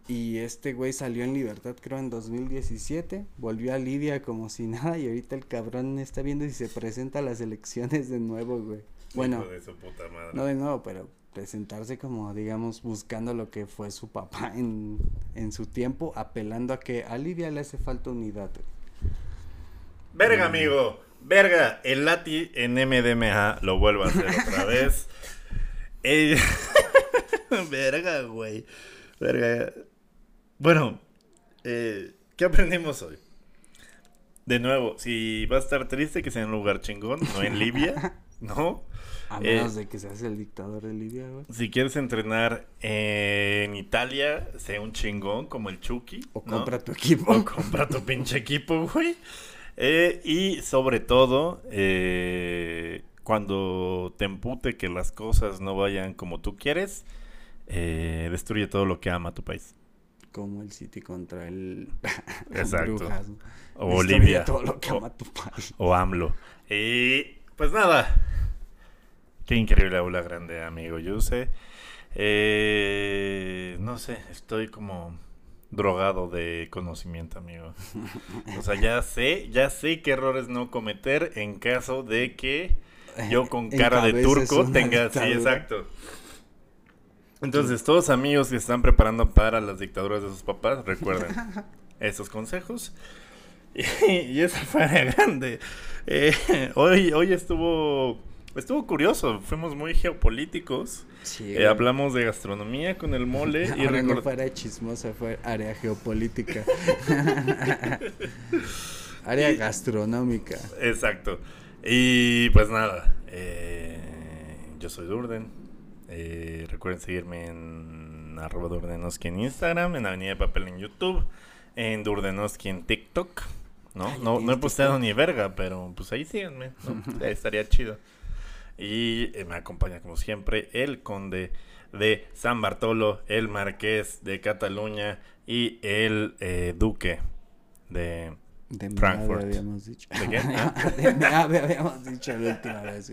Speaker 3: Y este güey salió en libertad, creo, en 2017. Volvió a Libia como si [LAUGHS] nada. Y ahorita el cabrón está viendo si se presenta a las elecciones de nuevo, güey. Bueno,
Speaker 2: Hijo de su puta madre.
Speaker 3: no de nuevo, pero presentarse como, digamos, buscando lo que fue su papá en, en su tiempo, apelando a que a Libia le hace falta unidad.
Speaker 2: Verga, amigo. Verga. El Lati en MDMA lo vuelvo a hacer otra [LAUGHS] vez. [LAUGHS] Verga, güey. Verga. Bueno, eh, ¿qué aprendimos hoy? De nuevo, si va a estar triste, que sea en un lugar chingón, no en Libia, [LAUGHS] ¿no?
Speaker 3: A
Speaker 2: Eh,
Speaker 3: menos de que seas el dictador de Libia, güey.
Speaker 2: Si quieres entrenar en Italia, sea un chingón como el Chucky.
Speaker 3: O
Speaker 2: ¿no?
Speaker 3: compra tu equipo.
Speaker 2: O compra tu pinche equipo, güey. Eh, y sobre todo, eh, cuando te empute que las cosas no vayan como tú quieres, destruye todo lo que ama tu país.
Speaker 3: Como el City contra el [LAUGHS]
Speaker 2: Exacto. O
Speaker 3: todo lo que
Speaker 2: O-
Speaker 3: ama tu país.
Speaker 2: o AMLO. Y pues nada. Qué increíble aula grande, amigo Yuse. Eh, no sé, estoy como drogado de conocimiento, amigo. O sea, ya sé, ya sé qué errores no cometer en caso de que yo con [LAUGHS] cara de turco tenga... Sí, exacto. Entonces, todos amigos que están preparando para las dictaduras de sus papás, recuerden [LAUGHS] estos consejos. [LAUGHS] Y, y esa fue la grande. Eh, [LAUGHS] hoy, hoy estuvo, estuvo curioso, fuimos muy geopolíticos.
Speaker 3: Sí,
Speaker 2: Eh, hablamos de gastronomía con el mole. y
Speaker 3: Ahora no
Speaker 2: record-
Speaker 3: fuera chismosa, fue área geopolítica. área gastronómica.
Speaker 2: Exacto. Y pues nada, eh, yo soy Durden. Eh, recuerden seguirme en arroba Durdenoski en Instagram, en Avenida de Papel en YouTube, en Durdenoski en TikTok. ¿no?
Speaker 3: Ay,
Speaker 2: no, no he
Speaker 3: ¿tienes
Speaker 2: posteado
Speaker 3: TikTok?
Speaker 2: ni verga, pero pues ahí síganme. ¿no? [LAUGHS] Estaría chido. Y eh, me acompaña como siempre el conde de San Bartolo, el marqués de Cataluña y el eh, duque de...
Speaker 3: De
Speaker 2: Frankfurt.
Speaker 3: habíamos dicho.
Speaker 2: ¿De qué? [LAUGHS] Ah.
Speaker 3: de habíamos dicho la última vez.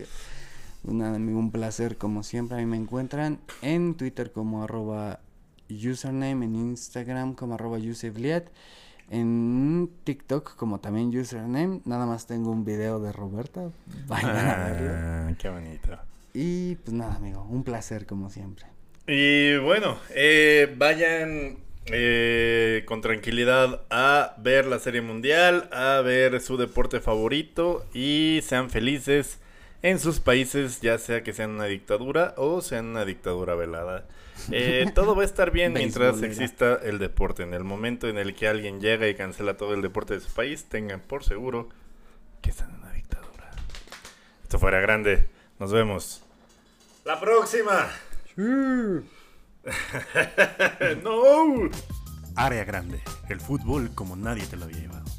Speaker 3: Güey. Una- un placer como siempre. A mí me encuentran en Twitter como arroba username, en Instagram como arroba usebliat, en TikTok como también username. Nada más tengo un video de Roberta. Vayan a verlo.
Speaker 2: Ah, qué bonito.
Speaker 3: Y pues nada, amigo, un placer como siempre.
Speaker 2: Y bueno, eh, vayan eh, con tranquilidad a ver la Serie Mundial, a ver su deporte favorito y sean felices en sus países, ya sea que sean una dictadura o sean una dictadura velada. Eh, [LAUGHS] todo va a estar bien mientras exista el deporte. En el momento en el que alguien llega y cancela todo el deporte de su país, tengan por seguro que están en una dictadura. Esto fuera grande. Nos vemos. La próxima. [LAUGHS] no.
Speaker 1: Área grande. El fútbol como nadie te lo había llevado.